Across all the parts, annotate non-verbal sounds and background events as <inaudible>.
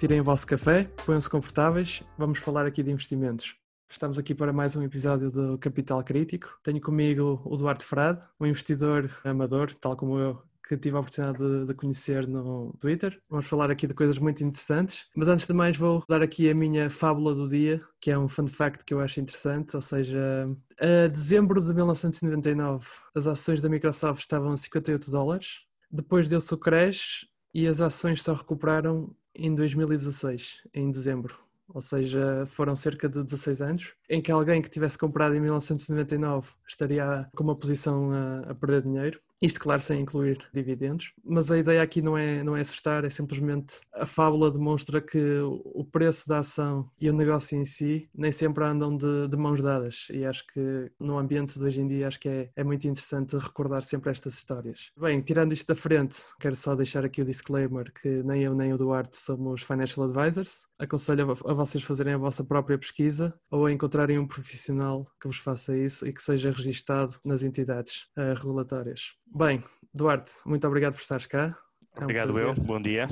tirem o vosso café, ponham-se confortáveis, vamos falar aqui de investimentos. Estamos aqui para mais um episódio do Capital Crítico. Tenho comigo o Duarte Frade, um investidor amador, tal como eu, que tive a oportunidade de, de, conhecer no Twitter. Vamos falar aqui de coisas muito interessantes. Mas antes de mais, vou dar aqui a minha fábula do dia, que é um fun fact que eu acho interessante. Ou seja, a dezembro de 1999, as ações da Microsoft estavam a 58 dólares. Depois deu-se o crash e as ações só recuperaram em 2016, em dezembro. Ou seja, foram cerca de 16 anos, em que alguém que tivesse comprado em 1999 estaria com uma posição a, a perder dinheiro isto, claro, sem incluir dividendos, mas a ideia aqui não é, não é acertar, é simplesmente a fábula demonstra que o preço da ação e o negócio em si nem sempre andam de, de mãos dadas e acho que no ambiente de hoje em dia acho que é, é muito interessante recordar sempre estas histórias. Bem, tirando isto da frente, quero só deixar aqui o disclaimer que nem eu nem o Duarte somos financial advisors. Aconselho a, a vocês fazerem a vossa própria pesquisa ou a encontrarem um profissional que vos faça isso e que seja registado nas entidades uh, regulatórias. Bem, Duarte, muito obrigado por estares cá. É obrigado, um eu. Bom dia.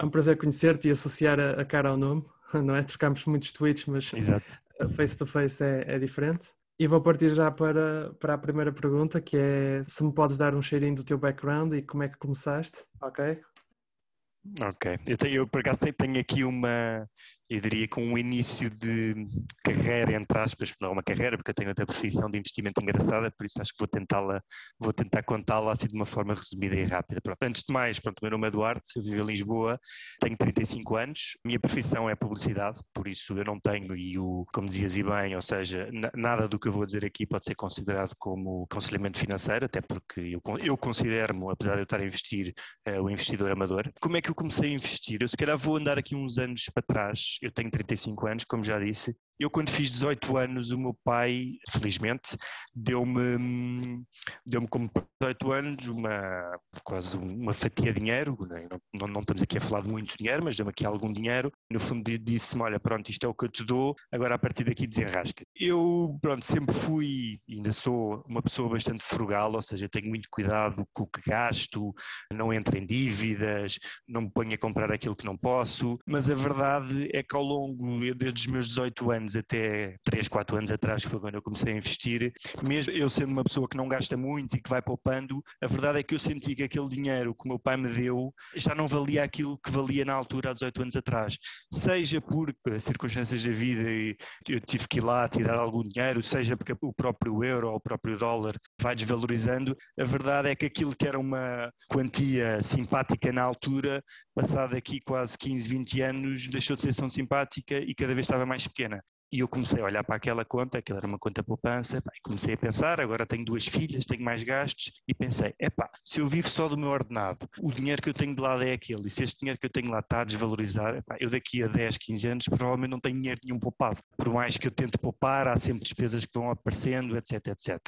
É um prazer conhecer-te e associar a, a, cara ao nome, <laughs> não é? Trocamos muitos tweets, mas face to face é, é, diferente. E vou partir já para, para a primeira pergunta, que é se me podes dar um cheirinho do teu background e como é que começaste, ok? Ok, eu, tenho, eu por acaso tenho aqui uma, eu diria com um início de carreira, entre aspas, não é uma carreira, porque eu tenho outra profissão de investimento engraçada, por isso acho que vou tentá-la, vou tentar contá-la assim de uma forma resumida e rápida. Pronto, antes de mais, pronto, o meu nome é Eduardo, eu vivo em Lisboa, tenho 35 anos, minha profissão é publicidade, por isso eu não tenho, e o, como dizias e bem, ou seja, nada do que eu vou dizer aqui pode ser considerado como aconselhamento financeiro, até porque eu, eu considero-me, apesar de eu estar a investir, uh, o investidor amador. Como é que eu comecei a investir? Eu se calhar vou andar aqui uns anos para trás, eu tenho 35 anos, como já disse. Eu, quando fiz 18 anos, o meu pai, felizmente, deu-me, deu-me como 18 anos uma, quase uma fatia de dinheiro. Né? Não, não, estamos aqui a falar de muito dinheiro, mas deu-me aqui algum dinheiro. No fundo, disse-me: Olha, pronto, isto é o que eu te dou, agora a partir daqui desenrasca. Eu, pronto, sempre fui, ainda sou uma pessoa bastante frugal, ou seja, tenho muito cuidado com o que gasto, não entro em dívidas, não me ponho a comprar aquilo que não posso, mas a verdade é que ao longo, desde os meus 18 anos até 3, 4 anos atrás, que foi quando eu comecei a investir, mesmo eu sendo uma pessoa que não gasta muito e que vai poupando, a verdade é que eu senti que aquele dinheiro que o meu pai me deu já não valia aquilo que valia na altura há 18 anos atrás. Seja por circunstâncias da vida e eu tive que ir lá tirar algum dinheiro, seja porque o próprio euro ou o próprio dólar vai desvalorizando, a verdade é que aquilo que era uma quantia simpática na altura, passado aqui quase 15, 20 anos, deixou de ser tão simpática e cada vez estava mais pequena. E eu comecei a olhar para aquela conta, aquela era uma conta poupança, e comecei a pensar, agora tenho duas filhas, tenho mais gastos, e pensei, epá, se eu vivo só do meu ordenado, o dinheiro que eu tenho de lado é aquele, e se este dinheiro que eu tenho lá está a desvalorizar, epá, eu daqui a 10, 15 anos provavelmente não tenho dinheiro nenhum poupado. Por mais que eu tente poupar, há sempre despesas que vão aparecendo, etc, etc.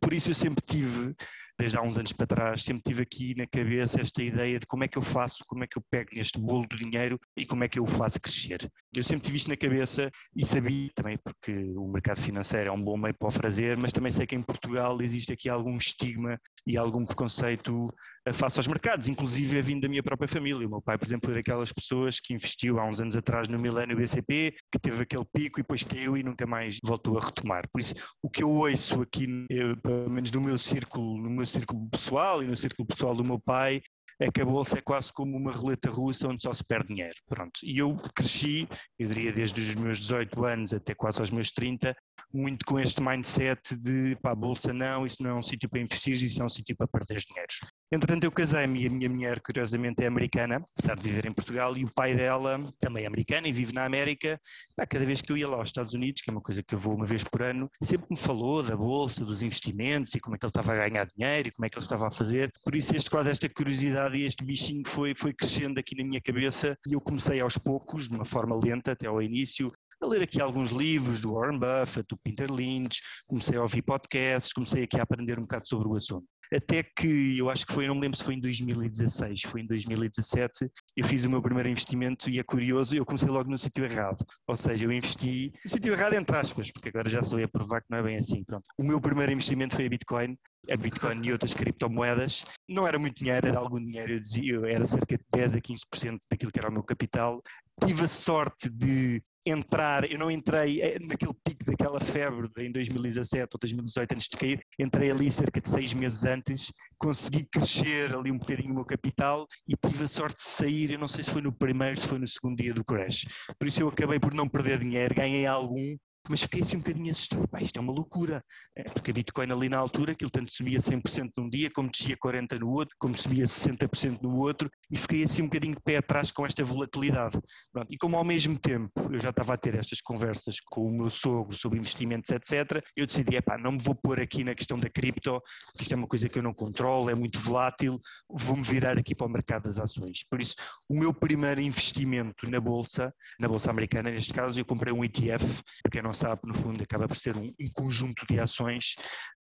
Por isso eu sempre tive desde há uns anos para trás, sempre tive aqui na cabeça esta ideia de como é que eu faço, como é que eu pego neste bolo de dinheiro e como é que eu o faço crescer. Eu sempre tive isto na cabeça e sabia também, porque o mercado financeiro é um bom meio para o fazer, mas também sei que em Portugal existe aqui algum estigma e algum preconceito face aos mercados, inclusive vindo da minha própria família. O meu pai, por exemplo, foi daquelas pessoas que investiu há uns anos atrás no Milênio BCP, que teve aquele pico e depois caiu e nunca mais voltou a retomar. Por isso, o que eu ouço aqui, eu, pelo menos no meu círculo, no meu círculo pessoal e no círculo pessoal do meu pai, é que a bolsa é quase como uma roleta russa onde só se perde dinheiro. Pronto. E eu cresci, eu diria desde os meus 18 anos até quase aos meus 30, muito com este mindset de pá, bolsa não, isso não é um sítio para investir, isso é um sítio para perder dinheiro. Entretanto, eu casei-me e a minha mulher, curiosamente, é americana, apesar de viver em Portugal, e o pai dela também é americano e vive na América. Pá, cada vez que eu ia lá aos Estados Unidos, que é uma coisa que eu vou uma vez por ano, sempre me falou da bolsa, dos investimentos e como é que ele estava a ganhar dinheiro e como é que ele estava a fazer. Por isso, este, quase esta curiosidade e este bichinho foi, foi crescendo aqui na minha cabeça e eu comecei aos poucos, de uma forma lenta até ao início, a ler aqui alguns livros do Warren Buffett, do Peter Lynch, comecei a ouvir podcasts, comecei aqui a aprender um bocado sobre o assunto. Até que eu acho que foi, não me lembro se foi em 2016, foi em 2017, eu fiz o meu primeiro investimento e é curioso, eu comecei logo no sítio errado. Ou seja, eu investi no sítio errado entre aspas, porque agora já sou a provar que não é bem assim. Pronto. O meu primeiro investimento foi a Bitcoin, a Bitcoin e outras criptomoedas. Não era muito dinheiro, era algum dinheiro, eu dizia, era cerca de 10 a 15% daquilo que era o meu capital. Tive a sorte de entrar, eu não entrei eh, naquele pico daquela febre de, em 2017 ou 2018 antes de cair, entrei ali cerca de seis meses antes, consegui crescer ali um bocadinho o meu capital e tive a sorte de sair, eu não sei se foi no primeiro, se foi no segundo dia do crash. Por isso eu acabei por não perder dinheiro, ganhei algum, mas fiquei assim um bocadinho assustado. Pá, isto é uma loucura. É, porque a Bitcoin ali na altura, aquilo tanto subia 100% num dia, como descia 40% no outro, como subia 60% no outro, e fiquei assim um bocadinho de pé atrás com esta volatilidade. Pronto, e como ao mesmo tempo eu já estava a ter estas conversas com o meu sogro sobre investimentos, etc., eu decidi, epá, não me vou pôr aqui na questão da cripto, que isto é uma coisa que eu não controlo, é muito volátil, vou-me virar aqui para o mercado das ações. Por isso, o meu primeiro investimento na Bolsa, na Bolsa Americana neste caso, eu comprei um ETF, porque não sabe, no fundo, acaba por ser um, um conjunto de ações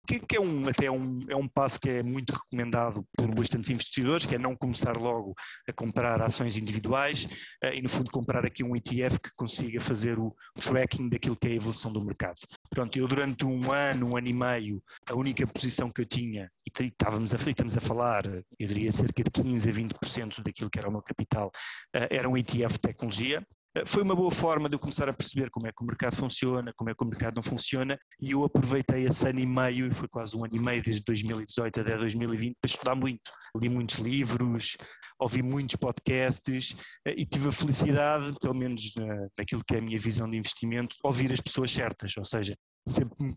que, que, é, um, até um, é um passo que é muito recomendado por bastantes investidores, que é não começar logo a comprar ações individuais uh, e, no fundo, comprar aqui um ETF que consiga fazer o tracking daquilo que é a evolução do mercado. Pronto, eu durante um ano, um ano e meio, a única posição que eu tinha, e estávamos a, estamos a falar, eu diria cerca de 15 a 20% daquilo que era o meu capital, uh, era um ETF de tecnologia, foi uma boa forma de eu começar a perceber como é que o mercado funciona, como é que o mercado não funciona, e eu aproveitei esse ano e meio, foi quase um ano e meio, desde 2018 até 2020, para estudar muito. Li muitos livros, ouvi muitos podcasts eh, e tive a felicidade, pelo menos naquilo que é a minha visão de investimento, ouvir as pessoas certas, ou seja, sempre me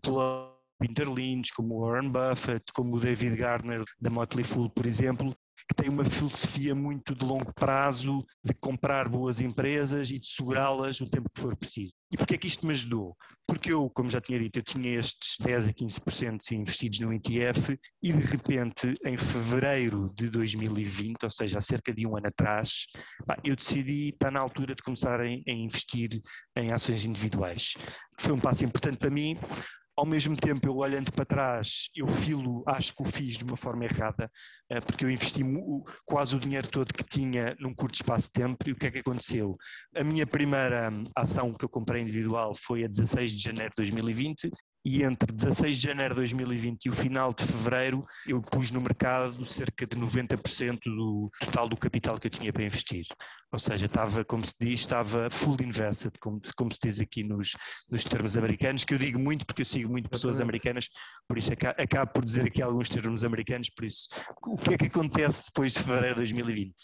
Peter Lynch, como Warren Buffett, como o David Gardner da Motley Fool, por exemplo, que tem uma filosofia muito de longo prazo, de comprar boas empresas e de segurá-las o tempo que for preciso. E porquê é que isto me ajudou? Porque eu, como já tinha dito, eu tinha estes 10 a 15% investidos no ETF e de repente, em fevereiro de 2020, ou seja, há cerca de um ano atrás, eu decidi estar na altura de começar a, investir em ações individuais. Foi um passo importante para mim, ao mesmo tempo, eu olhando para trás, eu filo, acho que o fiz de uma forma errada, eh, porque eu investi quase o dinheiro todo que tinha num curto espaço de tempo e o que é que aconteceu? A minha primeira hum, ação que eu comprei individual foi a 16 de janeiro de 2020 e entre 16 de janeiro de 2020 e o final de fevereiro eu pus no mercado cerca de 90% do total do capital que eu tinha para investir. Ou seja, estava, como se diz, estava full invested, como, como se diz aqui nos, nos termos americanos, que eu digo muito porque eu sigo muito pessoas americanas, por isso acabo, acabo por dizer aqui alguns termos americanos, por isso, o que é que acontece depois de fevereiro de 2020?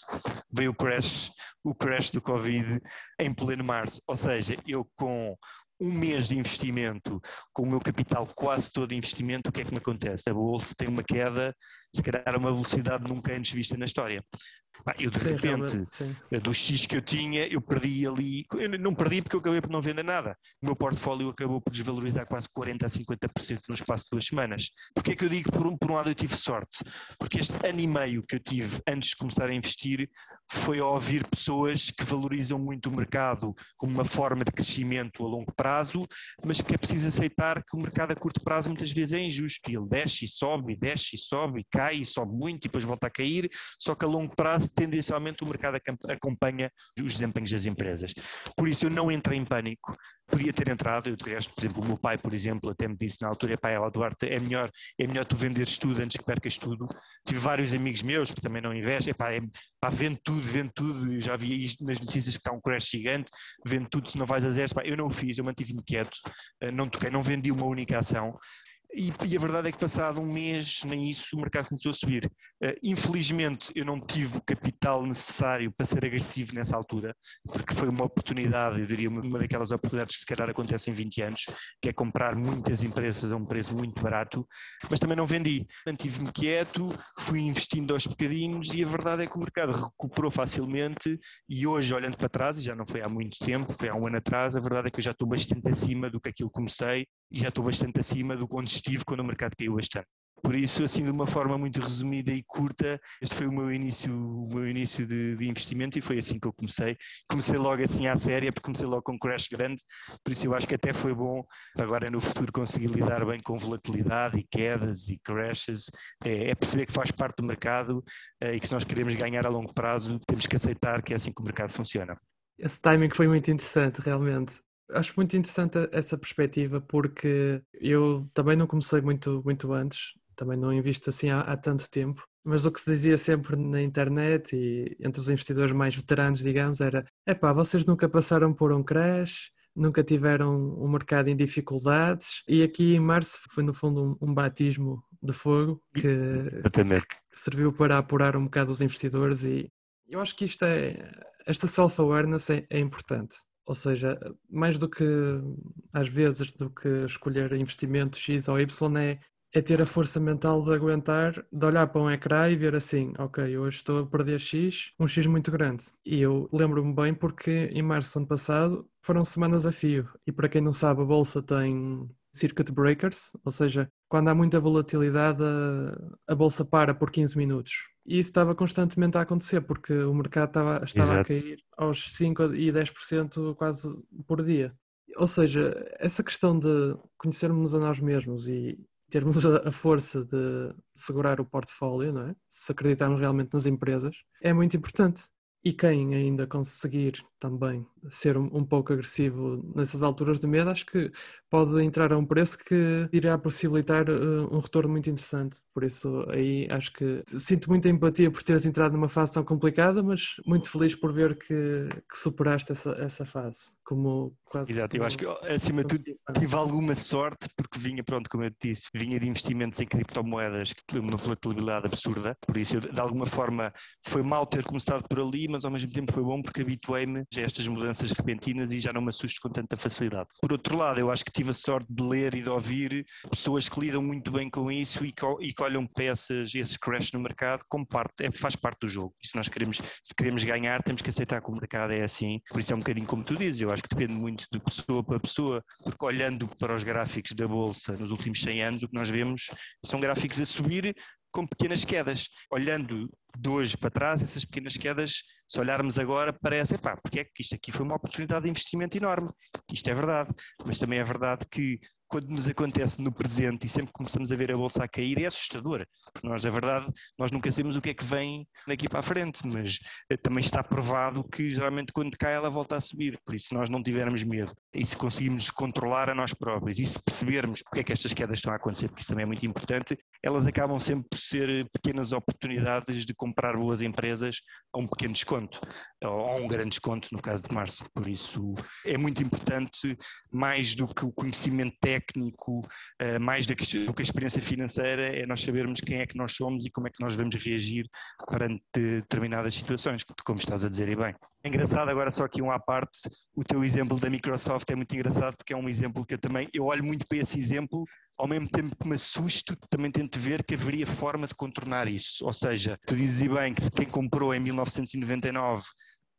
Veio o crash, o crash do Covid em pleno março, ou seja, eu com um mês de investimento, com o meu capital quase todo investimento, o que é que me acontece? A bolsa tem uma queda, se calhar uma velocidade nunca antes vista na história. Eu de sim, repente, do X que eu tinha, eu perdi ali, eu não perdi porque eu acabei por não vender nada. O meu portfólio acabou por desvalorizar quase 40% a 50% no espaço de duas semanas. Porquê é que eu digo por um, por um lado eu tive sorte? Porque este ano e meio que eu tive antes de começar a investir foi a ouvir pessoas que valorizam muito o mercado como uma forma de crescimento a longo prazo, mas que é preciso aceitar que o mercado a curto prazo muitas vezes é injusto. Ele desce e sobe, desce e sobe, e cai e sobe muito e depois volta a cair, só que a longo prazo tendencialmente o mercado acompanha os desempenhos das empresas. Por isso eu não entrei em pânico, podia ter entrado, eu de resto, por exemplo, o meu pai, por exemplo, até me disse na altura, pai, ó Duarte, é melhor, é melhor tu venderes tudo antes que percas tudo. Tive vários amigos meus que também não investem, pá, é, pá vende tudo, vende tudo, eu já vi isto nas notícias que está um crash gigante, vende tudo se não vais a zero, pá, eu não o fiz, eu mantive-me quieto, eh, não toquei, não vendi uma única ação, e, e, a verdade é que passado um mês, nem isso, o mercado começou a subir. Uh, infelizmente eu não tive o capital necessário para ser agressivo nessa altura, porque foi uma oportunidade, eu diria uma, uma daquelas oportunidades que se calhar acontecem em 20 anos, que é comprar muitas empresas a um preço muito barato, mas também não vendi. Mantive-me quieto, fui investindo aos bocadinhos e a verdade é que o mercado recuperou facilmente e hoje, olhando para trás, e já não foi há muito tempo, foi há um ano atrás, a verdade é que eu já estou bastante acima do que aquilo comecei e já estou bastante acima do onde estive quando o mercado caiu bastante. Por isso, assim, de uma forma muito resumida e curta, este foi o meu início, o meu início de, de investimento e foi assim que eu comecei. Comecei logo assim à séria, porque comecei logo com um crash grande, por isso eu acho que até foi bom agora no futuro conseguir lidar bem com volatilidade e quedas e crashes. É, é perceber que faz parte do mercado é, e que se nós queremos ganhar a longo prazo, temos que aceitar que é assim que o mercado funciona. Esse timing foi muito interessante, realmente. Acho muito interessante essa perspectiva porque eu também não comecei muito, muito antes, também não invisto assim há, há, tanto tempo, mas o que se dizia sempre na internet e entre os investidores mais veteranos, digamos, era: epá, vocês nunca passaram por um crash, nunca tiveram um mercado em dificuldades, e aqui em março foi no fundo um, um batismo de fogo que, que, serviu para apurar um bocado os investidores e eu acho que isto é, esta self-awareness é, é importante. Ou seja, mais do que às vezes do que escolher investimento X ou Y é é ter a força mental de aguentar, de olhar para um ecrã e ver assim, ok, hoje estou a perder X, um X muito grande. E eu lembro-me bem porque em março do ano passado foram semanas a fio. E para quem não sabe, a bolsa tem circuit breakers, ou seja, quando há muita volatilidade, a, a bolsa para por 15 minutos. E isso estava constantemente a acontecer, porque o mercado estava, estava a cair aos 5 e 10% quase por dia. Ou seja, essa questão de conhecermos a nós mesmos e, termos a força de segurar o portfólio, não é? se acreditarmos realmente nas empresas, é muito importante. E quem ainda conseguir também ser um, um, pouco agressivo nessas alturas de medo, acho que pode entrar a um preço que irá possibilitar uh, um retorno muito interessante. Por isso, aí acho que sinto muita empatia por teres entrado numa fase tão complicada, mas muito feliz por ver que, que superaste essa, essa fase. Como quase. Exato, eu acho que acima de tudo tive alguma sorte, porque vinha, pronto, como eu te disse, vinha de investimentos em criptomoedas que uma volatilidade absurda. Por isso, eu, de alguma forma, foi mal ter começado por ali, mas ao mesmo tempo foi bom porque habituei-me a estas mudanças repentinas e já não me assusto com tanta facilidade. Por outro lado, eu acho que tive a sorte de ler e de ouvir pessoas que lidam muito bem com isso e que, e que olham peças, esse crash no mercado como parte, é, faz parte do jogo. E se nós queremos, se queremos ganhar, temos que aceitar que o mercado é assim. Por isso é um bocadinho como tu dizes, eu acho que depende muito de pessoa para pessoa, porque olhando para os gráficos da Bolsa nos últimos 100 anos, o que nós vemos são gráficos a subir com pequenas quedas. Olhando de hoje para trás, essas pequenas quedas, se olharmos agora, parece, pá, porque é que isto aqui foi uma oportunidade de investimento enorme. Isto é verdade, mas também é verdade que quando nos acontece no presente e sempre começamos a ver a bolsa a cair, é assustador. Porque nós, é verdade, nós nunca sabemos o que é que vem daqui para a frente, mas eh, também está provado que geralmente quando cai ela volta a subir. Por isso, se nós não tivermos medo e se conseguirmos controlar a nós próprios e se percebermos porque é que estas quedas estão a acontecer, porque isso também é muito importante, elas acabam sempre por ser eh, pequenas oportunidades de comprar boas empresas a um pequeno desconto, ou a um grande desconto, no caso de março. Por isso, é muito importante, mais do que o conhecimento técnico uh, mais do que, a experiência financeira, é nós sabermos quem é que nós somos e como é que nós devemos reagir perante determinadas situações, como estás a dizer e bem. É engraçado, agora só aqui um à parte, o teu exemplo da Microsoft é muito engraçado porque é um exemplo que eu também, eu olho muito para esse exemplo, ao mesmo tempo que me assusto, também tento ver que haveria forma de contornar isso. Ou seja, tu dizes bem que quem comprou em 1999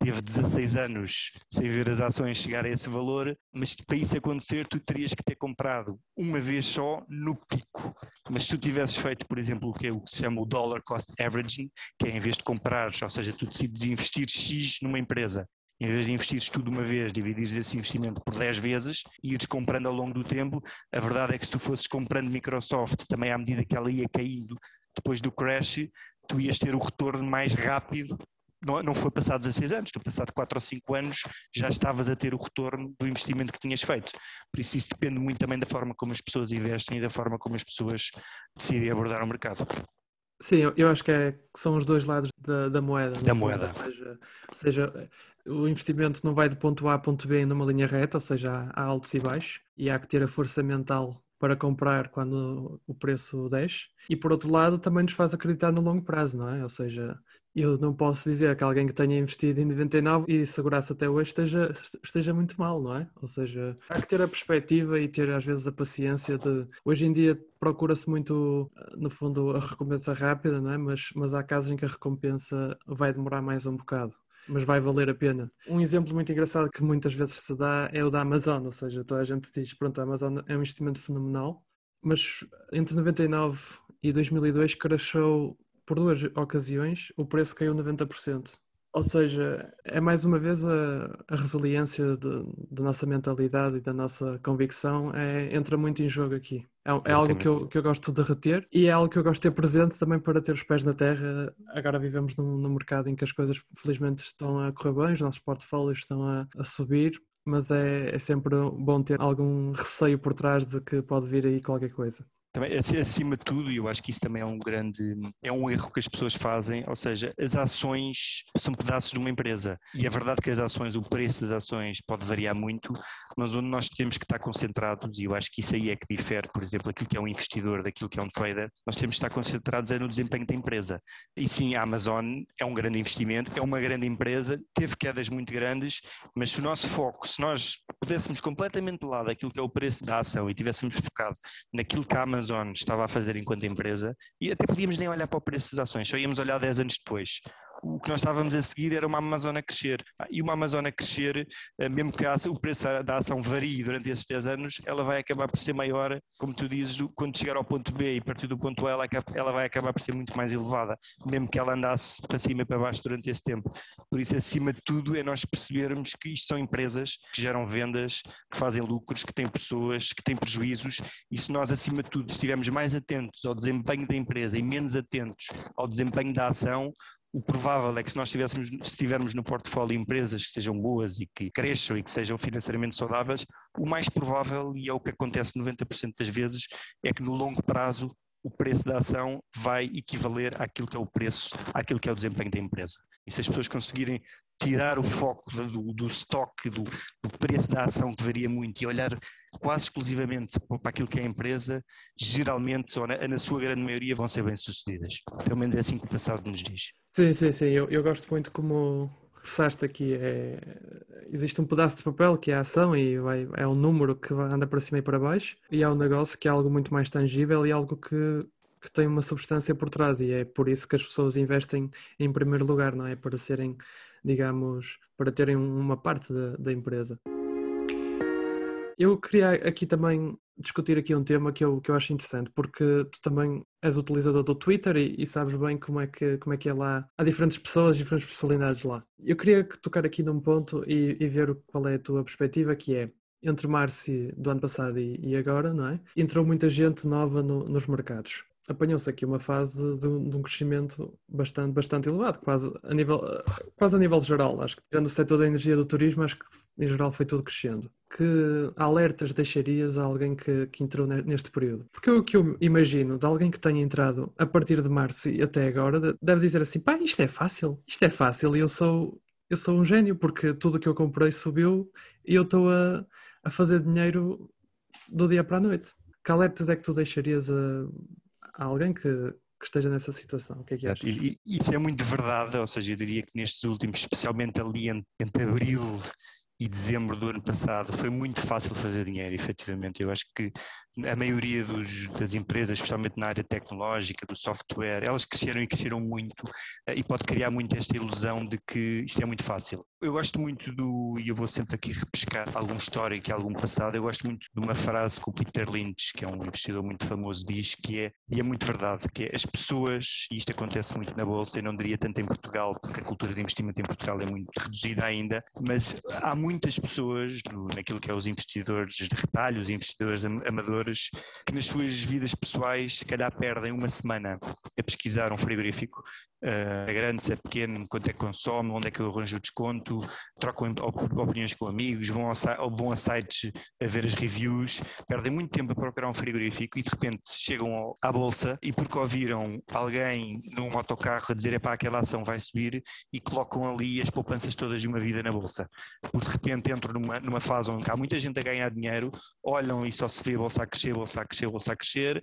teve 16 anos sem ver as ações chegar a esse valor, mas para isso acontecer tu terias que ter comprado uma vez só no pico. Mas se tu tivesses feito, por exemplo, o que, é o que se chama o dollar cost averaging, que é em vez de comprares, ou seja, tu decides investir X numa empresa em vez de investires tudo uma vez, dividires esse investimento por 10 vezes e ires comprando ao longo do tempo, a verdade é que se tu fosses comprando Microsoft também à medida que ela ia caindo depois do crash, tu ias ter o retorno mais rápido não, não foi passado 16 anos, tu passado 4 ou 5 anos já estavas a ter o retorno do investimento que tinhas feito. Por isso isso depende muito também da forma como as pessoas investem e da forma como as pessoas decidem abordar o mercado. Sim, eu acho que, é, que são os dois lados da, da moeda. Da moeda. Ou seja, ou seja, o investimento não vai de ponto A a ponto B numa linha reta, ou seja, há altos e baixos, e há que ter a força mental para comprar quando o preço desce. E por outro lado, também nos faz acreditar no longo prazo, não é? Ou seja, eu não posso dizer que alguém que tenha investido em 99 e segurasse até hoje esteja, esteja muito mal, não é? Ou seja, há que ter a perspectiva e ter às vezes a paciência de. Hoje em dia procura-se muito, no fundo, a recompensa rápida, não é? Mas, mas há casos em que a recompensa vai demorar mais um bocado. Mas vai valer a pena. Um exemplo muito engraçado que muitas vezes se dá é o da Amazon, ou seja, toda a gente diz: pronto, a Amazon é um investimento fenomenal, mas entre 99 e 2002 crashou por duas ocasiões, o preço caiu 90%. Ou seja, é mais uma vez a, a resiliência da nossa mentalidade e da nossa convicção é, entra muito em jogo aqui. É, é algo que eu, que eu gosto de reter e é algo que eu gosto de ter presente também para ter os pés na terra. Agora vivemos num, num mercado em que as coisas felizmente estão a correr bem, os nossos portfólios estão a, a subir, mas é, é sempre bom ter algum receio por trás de que pode vir aí qualquer coisa. Também, acima de tudo, e eu acho que isso também é um grande, é um erro que as pessoas fazem, ou seja, as ações são pedaços de uma empresa e é verdade que as ações, o preço das ações pode variar muito, mas onde nós temos que estar concentrados, e eu acho que isso aí é que difere, por exemplo, aquilo que é um investidor daquilo que é um trader, nós temos que estar concentrados é no desempenho da empresa. E sim, a Amazon é um grande investimento, é uma grande empresa, teve quedas muito grandes, mas se o nosso foco, se nós pudéssemos completamente de lado aquilo que é o preço da ação e tivéssemos focado naquilo que a Amazon Amazon estava a fazer enquanto empresa e até podíamos nem olhar para o preço das ações, só íamos olhar 10 anos depois o que nós estávamos a seguir era uma Amazônia a crescer. Ah, e uma Amazônia a crescer, eh, mesmo que o preço da ação varie durante esses 10 anos, ela vai acabar por ser maior, como tu dizes, quando chegar ao ponto B e partir do ponto A, ela, ela vai acabar por ser muito mais elevada, mesmo que ela andasse para cima e para baixo durante esse tempo. Por isso, acima de tudo, é nós percebermos que isto são empresas que geram vendas, que fazem lucros, que têm pessoas, que têm prejuízos, e se nós, acima de tudo, estivermos mais atentos ao desempenho da empresa e menos atentos ao desempenho da ação, o provável é que se nós tivéssemos, se tivermos no portfólio empresas que sejam boas e que cresçam e que sejam financeiramente saudáveis, o mais provável, e é o que acontece 90% das vezes, é que no longo prazo o preço da ação vai equivaler àquilo que é o preço, àquilo que é o desempenho da empresa. E se as pessoas conseguirem tirar o foco do, do estoque, do, do, preço da ação que varia muito e olhar quase exclusivamente para aquilo que é a empresa, geralmente, ou na, na sua grande maioria, vão ser bem-sucedidas. Pelo menos é assim que o passado nos diz. Sim, sim, sim. Eu, eu gosto muito como ressaste aqui. É, existe um pedaço de papel que é a ação e vai, é um número que anda para cima e para baixo, e há um negócio que é algo muito mais tangível e algo que que tem uma substância por trás e é por isso que as pessoas investem em primeiro lugar, não é? Para serem digamos, para terem uma parte da, da empresa. Eu queria aqui também discutir aqui um tema que eu, que eu acho interessante, porque tu também és utilizador do Twitter e, e, sabes bem como é, que, como é que é lá. Há diferentes pessoas, diferentes personalidades lá. Eu queria tocar aqui num ponto e, e ver qual é a tua perspectiva, que é entre março do ano passado e, e agora, não é? Entrou muita gente nova no, nos mercados apanhou-se aqui uma fase de, de, um crescimento bastante, bastante elevado, quase a, nível, quase a nível geral. Acho que, tirando o setor da energia do turismo, acho que em geral foi tudo crescendo. Que alertas deixarias a alguém que, que entrou neste período? Porque o que eu imagino de alguém que tenha entrado a partir de março e até agora deve dizer assim: pá, isto é fácil, isto é fácil e eu sou, eu sou um gênio porque tudo que eu comprei subiu e eu estou a, a fazer dinheiro do dia para a noite. Que alertas é que tu deixarias a a alguém que, que esteja nessa situação. O que é que achas? Isso é muito verdade, ou seja, eu diria que nestes últimos, especialmente ali entre abril e dezembro do ano passado, foi muito fácil fazer dinheiro, efetivamente. Eu acho que a maioria dos, das empresas, especialmente na área tecnológica, do software, elas cresceram e cresceram muito eh, e pode criar muito esta ilusão de que isto é muito fácil. Eu gosto muito do, e eu vou sempre aqui repescar algum histórico e algum passado, eu gosto muito de uma frase que o Peter Lynch, que é um investidor muito famoso, diz que é, e é muito verdade, que é as pessoas, e isto acontece muito na Bolsa, eu não diria tanto em Portugal, porque a cultura de investimento em Portugal é muito reduzida ainda, mas há muitas pessoas no, naquilo que é os investidores de retalho, os investidores amadores, que nas suas vidas pessoais se calhar perdem uma semana a pesquisar um frigorífico uh, é grande, se é pequeno, quanto é que consome, onde é que eu arranjo o desconto, trocam opiniões com amigos, vão a, vão a sites a ver as reviews, perdem muito tempo a procurar um frigorífico e de repente chegam à bolsa e porque ouviram alguém num autocarro a dizer para aquela ação vai subir e colocam ali as poupanças todas de uma vida na bolsa. Porque de repente entram numa, numa fase onde há muita gente a ganhar dinheiro, olham e só se vê a bolsa a crescer, a bolsa a crescer, a bolsa a crescer,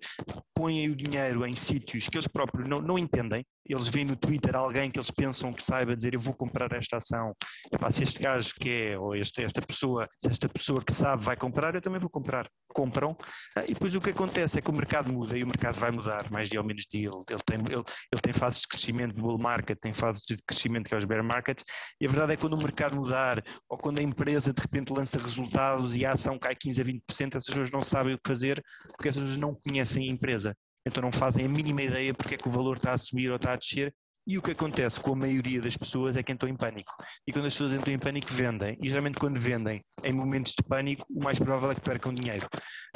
põem o dinheiro em sítios que eles próprios não, não entendem, eles veem no Twitter alguém que eles pensam que saiba dizer eu vou comprar esta ação, Epá, se este gajo que é, ou este, esta pessoa, se esta pessoa que sabe vai comprar, eu também vou comprar. Compram, ah, e depois o que acontece é que o mercado muda e o mercado vai mudar mais dia ou menos dia. Ele, ele, tem, ele, ele tem fases de crescimento bull market, tem fases de crescimento que é os bear markets, e a verdade é que quando o mercado mudar, ou quando a empresa de repente lança resultados e a ação cai 15 a 20%, essas pessoas não sabem o que fazer porque essas pessoas não conhecem a empresa então não fazem a mínima ideia porque é que o valor está a subir ou está a descer e o que acontece com a maioria das pessoas é que entram em pânico. E quando as pessoas entram em pânico, vendem. E geralmente, quando vendem em momentos de pânico, o mais provável é que percam dinheiro.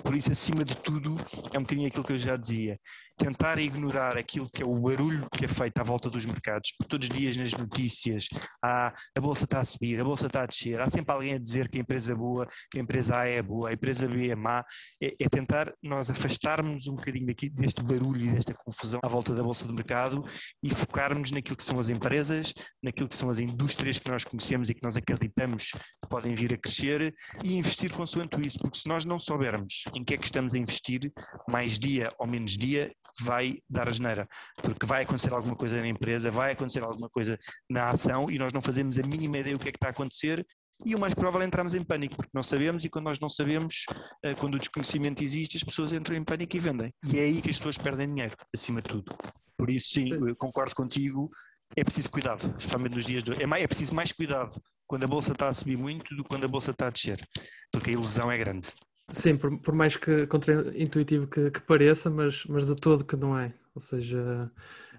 Por isso, acima de tudo, é um bocadinho aquilo que eu já dizia. Tentar ignorar aquilo que é o barulho que é feito à volta dos mercados, todos os dias nas notícias há a bolsa está a subir, a bolsa está a descer, há sempre alguém a dizer que a empresa é boa, que a empresa A é boa, a empresa B é má, é, é tentar nós afastarmos um bocadinho daqui, deste barulho e desta confusão à volta da bolsa do mercado e focarmos naquilo que são as empresas, naquilo que são as indústrias que nós conhecemos e que nós acreditamos que podem vir a crescer e investir consoante isso, porque se nós não soubermos em que é que estamos a investir, mais dia ou menos dia, vai dar a geneira, porque vai acontecer alguma coisa na empresa, vai acontecer alguma coisa na ação e nós não fazemos a mínima ideia do que é que está a acontecer e o mais provável é entrarmos em pânico, porque não sabemos e quando nós não sabemos, eh, quando o desconhecimento existe, as pessoas entram em pânico e vendem. E é aí que as pessoas perdem dinheiro, acima de tudo. Por isso, sim, sim. concordo contigo, é preciso cuidado, especialmente nos dias de hoje. É, mais, é preciso mais cuidado quando a bolsa está a subir muito do que quando a bolsa está a descer, porque a ilusão é grande. Sim, por, por mais que contra-intuitivo que, que, pareça, mas, mas de todo que não é. Ou seja,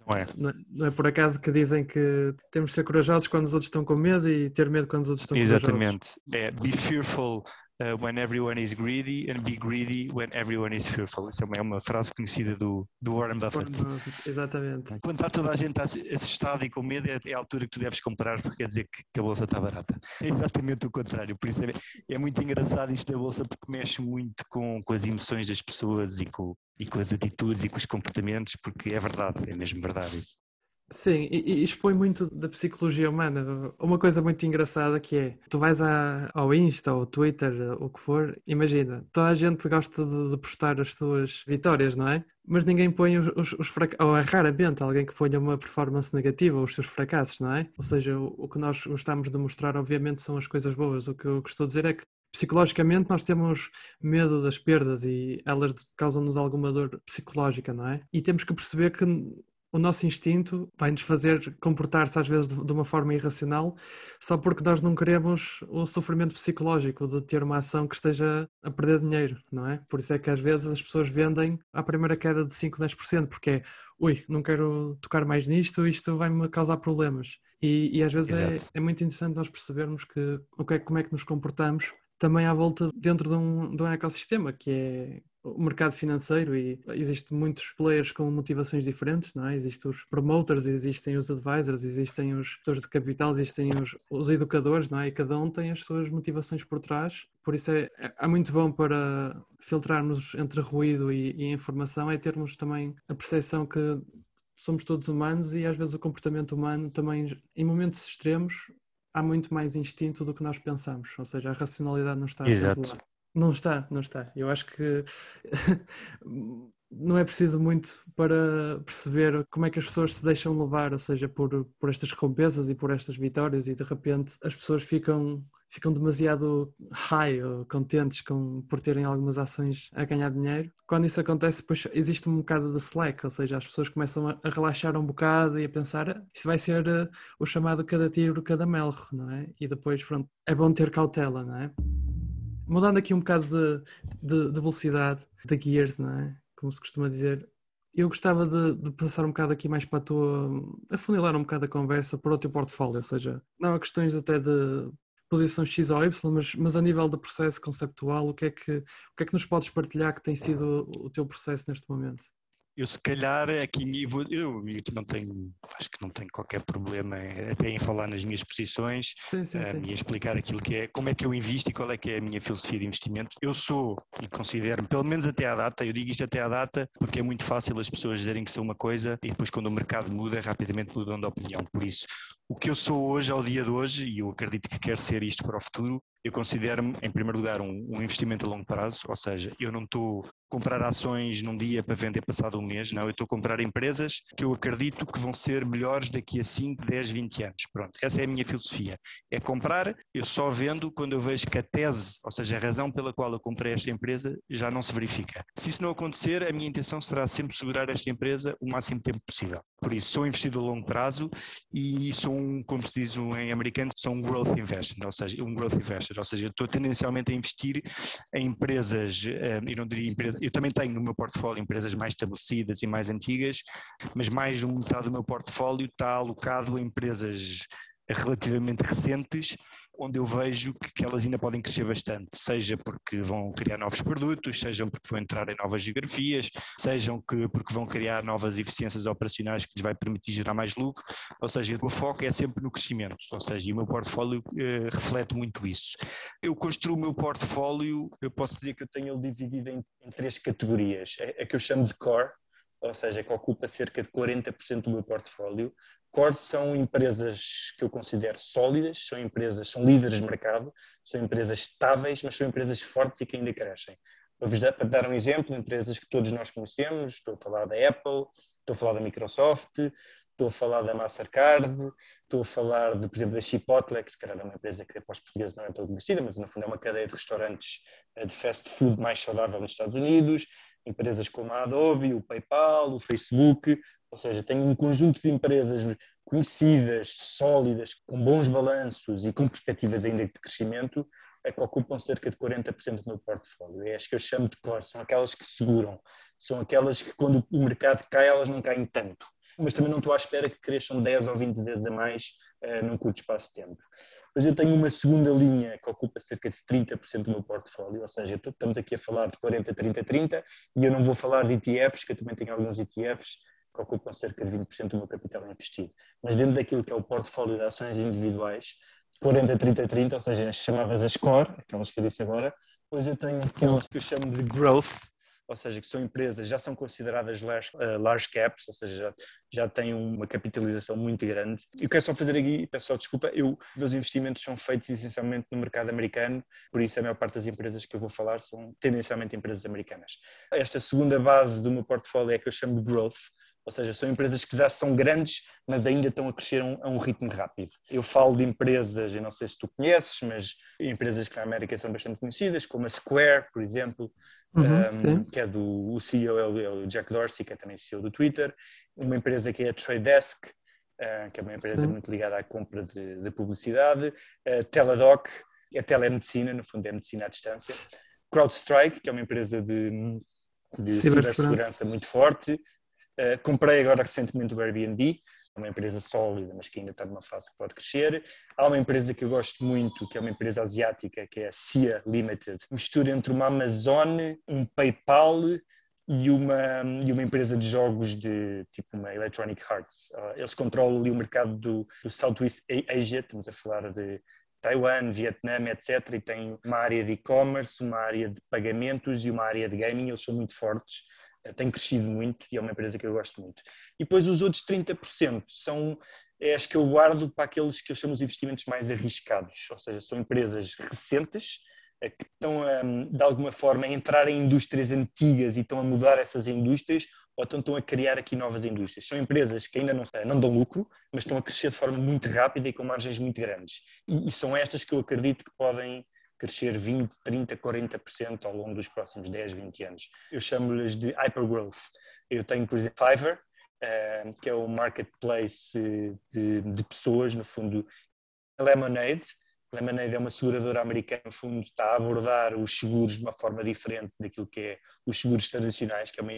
não é. Não, não é por acaso que dizem que temos de ser corajosos quando os outros estão com medo e ter medo quando os outros estão Exatamente. corajosos. Exatamente. É, be fearful uh, when everyone is greedy and be greedy when everyone is fearful. Isso é uma frase conhecida do, do Warren Buffett. Warren Buffett. Exatamente. Quando está toda a gente assustada e com medo, é, é a altura que tu deves comprar porque quer dizer que, que a bolsa está barata. É exatamente o contrário. Por isso é, é muito engraçado isto da bolsa porque mexe muito com, com as emoções das pessoas e com, e com as atitudes e com os comportamentos, porque é verdade, é mesmo verdade isso. Sim, e, e, expõe muito da psicologia humana. Uma coisa muito engraçada que é, tu vais à, ao Insta, ou Twitter, o que for, imagina, toda a gente gosta de, de postar as suas vitórias, não é? Mas ninguém põe os, os, os fracassos, ou é raramente alguém que ponha uma performance negativa, os seus fracassos, não é? Ou seja, o, o que nós gostamos de mostrar, obviamente, são as coisas boas. O que eu a dizer é que psicologicamente nós temos medo das perdas e elas causam-nos alguma dor psicológica, não é? E temos que perceber que o nosso instinto vai nos fazer comportar-se às vezes de, uma forma irracional, só porque nós não queremos o sofrimento psicológico de ter uma ação que esteja a perder dinheiro, não é? Por isso é que às vezes as pessoas vendem à primeira queda de 5, 10%, porque é, ui, não quero tocar mais nisto, isto vai-me causar problemas. E, e às vezes é, é, muito interessante nós percebermos que, o que é, como é que nos comportamos também à volta dentro de um, de um ecossistema, que é o mercado financeiro e existem muitos players com motivações diferentes, não é? Existem os promoters, existem os advisors, existem os gestores de capital, existem os, os, educadores, não é? E cada um tem as suas motivações por trás. Por isso é, é muito bom para filtrarmos entre ruído e, e informação, é termos também a percepção que somos todos humanos e às vezes o comportamento humano também, em momentos extremos, há muito mais instinto do que nós pensamos, ou seja, a racionalidade não está Exato. sempre lá. Não está, não está. Eu acho que <laughs> não é preciso muito para perceber como é que as pessoas se deixam levar, ou seja, por, por estas recompensas e por estas vitórias, e de repente as pessoas ficam, ficam demasiado high ou contentes com, por terem algumas ações a ganhar dinheiro. Quando isso acontece, depois existe um bocado de slack, ou seja, as pessoas começam a, relaxar um bocado e a pensar ah, isto vai ser uh, o chamado cada tiro, cada melro, não é? E depois, pronto, é bom ter cautela, não é? Mudando aqui um bocado de, de, de, velocidade, de gears, não é? Como se costuma dizer, eu gostava de, de, passar um bocado aqui mais para a tua. afunilar um bocado a conversa para o teu portfólio, ou seja, não há questões até de posição X ou Y, mas, mas a nível de processo conceptual, o que, é que, o que é que nos podes partilhar que tem sido o teu processo neste momento? Eu se calhar aqui eu, eu não tenho, acho que não tenho qualquer problema até em falar nas minhas posições sim, sim, um, sim. e explicar aquilo que é, como é que eu invisto e qual é que é a minha filosofia de investimento. Eu sou e considero-me, pelo menos até à data, eu digo isto até à data porque é muito fácil as pessoas dizerem que sou uma coisa e depois quando o mercado muda, rapidamente mudam de opinião. Por isso, o que eu sou hoje, ao dia de hoje, e eu acredito que quero ser isto para o futuro, eu considero-me, em primeiro lugar, um, um, investimento a longo prazo, ou seja, eu não estou comprar ações num dia para vender passado um mês, não, eu estou a comprar empresas que eu acredito que vão ser melhores daqui a 5, 10, 20 anos. Pronto, essa é a minha filosofia. É comprar, eu só vendo quando eu vejo que a tese, ou seja, a razão pela qual eu comprei esta empresa já não se verifica. Se isso não acontecer, a minha intenção será sempre segurar esta empresa o máximo tempo possível. Por isso, sou investidor a longo prazo e sou um, como se diz em americano, sou um growth investor, ou seja, um growth investor, ou seja, eu estou tendencialmente a investir em empresas, eh, e não diria empresas, Eu também tenho no meu portfólio empresas mais estabelecidas e mais antigas, mas mais de metade do meu portfólio está alocado a empresas relativamente recentes onde eu vejo que, que, elas ainda podem crescer bastante, seja porque vão criar novos produtos, sejam porque vão entrar em novas geografias, sejam que, porque vão criar novas eficiências operacionais que lhes vai permitir gerar mais lucro, ou seja, o foco é sempre no crescimento, ou seja, e o meu portfólio eh, reflete muito isso. Eu construo o meu portfólio, eu posso dizer que eu tenho ele dividido em, em três categorias, é, é que eu chamo de core, ou seja, que ocupa cerca de 40% do meu portfólio. Core são empresas que eu considero sólidas, são empresas, são líderes de mercado, são empresas estáveis, mas são empresas fortes e que ainda crescem. Para dar um exemplo, empresas que todos nós conhecemos, estou a falar da Apple, estou a falar da Microsoft, estou a falar da Mastercard, estou a falar, de, por exemplo, da Chipotle, que se calhar é uma empresa que para os portugueses não é tão conhecida, mas no fundo é uma cadeia de restaurantes eh, de fast food mais saudável nos Estados Unidos, empresas como a Adobe, o PayPal, o Facebook, ou seja, tenho um conjunto de empresas conhecidas, sólidas, com bons balanços e com perspectivas ainda de crescimento, é que ocupam cerca de 40% do meu portfólio. É as que eu chamo de core, são aquelas que seguram, são aquelas que quando o mercado cai, elas não caem tanto. Mas também não estou à espera que cresçam 10 ou 20 vezes a mais uh, num curto espaço de tempo. Depois eu tenho uma segunda linha que ocupa cerca de 30% do meu portfólio, ou seja, estamos aqui a falar de 40, 30, 30, e eu não vou falar de ETFs, que eu também tenho alguns ETFs que ocupam cerca de 20% do meu capital investido. Mas dentro daquilo que é o portfólio de ações individuais, 40, 30, 30, ou seja, as chamadas as core, aquelas que eu disse agora, depois eu tenho aquelas que eu chamo de growth, ou seja, que são empresas, já são consideradas large, uh, large caps, ou seja, já, já têm uma capitalização muito grande. E quero só fazer aqui, peço só desculpa, eu, meus investimentos são feitos essencialmente no mercado americano, por isso a maior parte das empresas que eu vou falar são tendencialmente empresas americanas. Esta segunda base do meu portfólio é que eu chamo de growth, ou seja, são empresas que já são grandes, mas ainda estão a crescer a um, ritmo rápido. Eu falo de empresas, eu não sei se tu conheces, mas empresas que na América são bastante conhecidas, como a Square, por exemplo, uhum, um, que é do o CEO, é o, é o, Jack Dorsey, que é também CEO do Twitter, uma empresa que é a Trade Desk, uh, que é uma empresa sim. muito ligada à compra de, de publicidade, uh, Teladoc, é telemedicina, no fundo é medicina à distância, CrowdStrike, que é uma empresa de, de cibersegurança muito forte, Uh, comprei agora recentemente o Airbnb, uma empresa sólida, mas que ainda está numa fase que pode crescer. Há uma empresa que eu gosto muito, que é uma empresa asiática, que é a SIA Limited. Mistura entre uma Amazon, um PayPal e uma, e uma empresa de jogos de tipo uma Electronic Arts. Uh, eles controlam ali o mercado do, do Southeast Asia, estamos a falar de Taiwan, Vietnã, etc. E tem uma área de e-commerce, uma área de pagamentos e uma área de gaming. Eles são muito fortes tem crescido muito e é uma empresa que eu gosto muito. E depois os outros 30% são é as que eu guardo para aqueles que eu chamo de investimentos mais arriscados, ou seja, são empresas recentes é, que estão a, de alguma forma a entrar em indústrias antigas e estão a mudar essas indústrias ou então estão a criar aqui novas indústrias. São empresas que ainda não, não dão lucro, mas estão a crescer de forma muito rápida e com margens muito grandes. E, e são estas que eu acredito que podem crescer 20, 30, 40% ao longo dos próximos 10, 20 anos. Eu chamo-lhes de hypergrowth. Eu tenho, por exemplo, Fiverr, uh, que é o marketplace de, de, pessoas, no fundo, Lemonade. Lemonade é uma seguradora americana, no fundo, está a abordar os seguros de uma forma diferente daquilo que é os seguros tradicionais, que é uma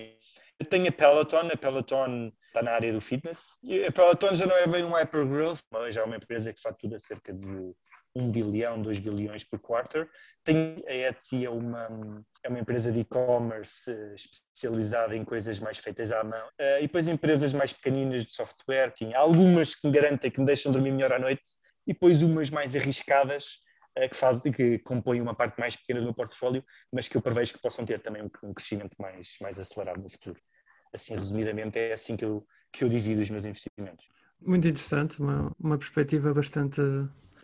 eu tenho a Peloton, a Peloton está na área do fitness. E a Peloton já não é bem um hypergrowth, mas já é uma empresa que fatura cerca de 1 bilhão, 2 bilhões por quarter. Tem, a Etsy é uma, é uma empresa de e-commerce eh, especializada em coisas mais feitas à mão. Uh, e depois empresas mais pequeninas de software, sim, algumas que me garantem que me deixam dormir melhor à noite e depois umas mais arriscadas uh, que, fazem, que compõem uma parte mais pequena do meu portfólio, mas que eu prevejo que possam ter também um crescimento mais, mais acelerado no futuro. Assim, resumidamente, é assim que eu, que eu divido os meus investimentos. Muito interessante, uma, uma perspectiva bastante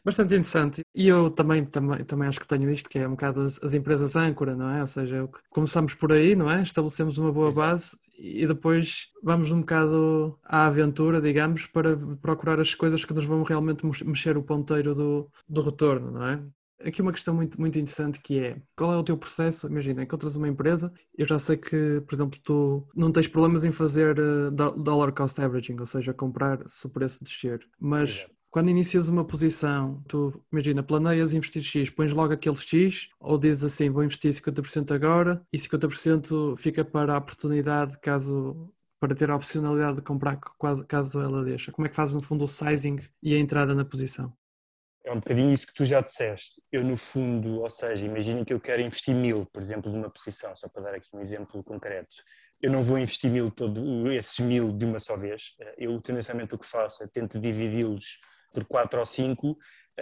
bastante interessante. E eu também, também, também acho que tenho isto, que é um bocado as, as empresas âncora, não é? Ou seja, começamos por aí, não é? Estabelecemos uma boa base e depois vamos um bocado à aventura, digamos, para procurar as coisas que nos vão realmente mexer o ponteiro do, do retorno, não é? Aqui uma questão muito, muito interessante que é qual é o teu processo? Imagina, encontras uma empresa, eu já sei que, por exemplo, tu não tens problemas em fazer uh, dollar cost averaging, ou seja, comprar se o preço descer, mas Quando inicias uma posição, tu imagina, planeias investir X, pões logo aquele X, ou dizes assim, vou investir 50% agora e 50% fica para a oportunidade caso para ter a opcionalidade de comprar caso ela deixa? Como é que fazes no fundo o sizing e a entrada na posição? É um bocadinho isso que tu já disseste. Eu, no fundo, ou seja, imagina que eu quero investir mil, por exemplo, numa posição, só para dar aqui um exemplo concreto. Eu não vou investir mil, todo, esses mil de uma só vez. Eu, tendencialmente, o que faço é tento dividi-los por quatro ou cinco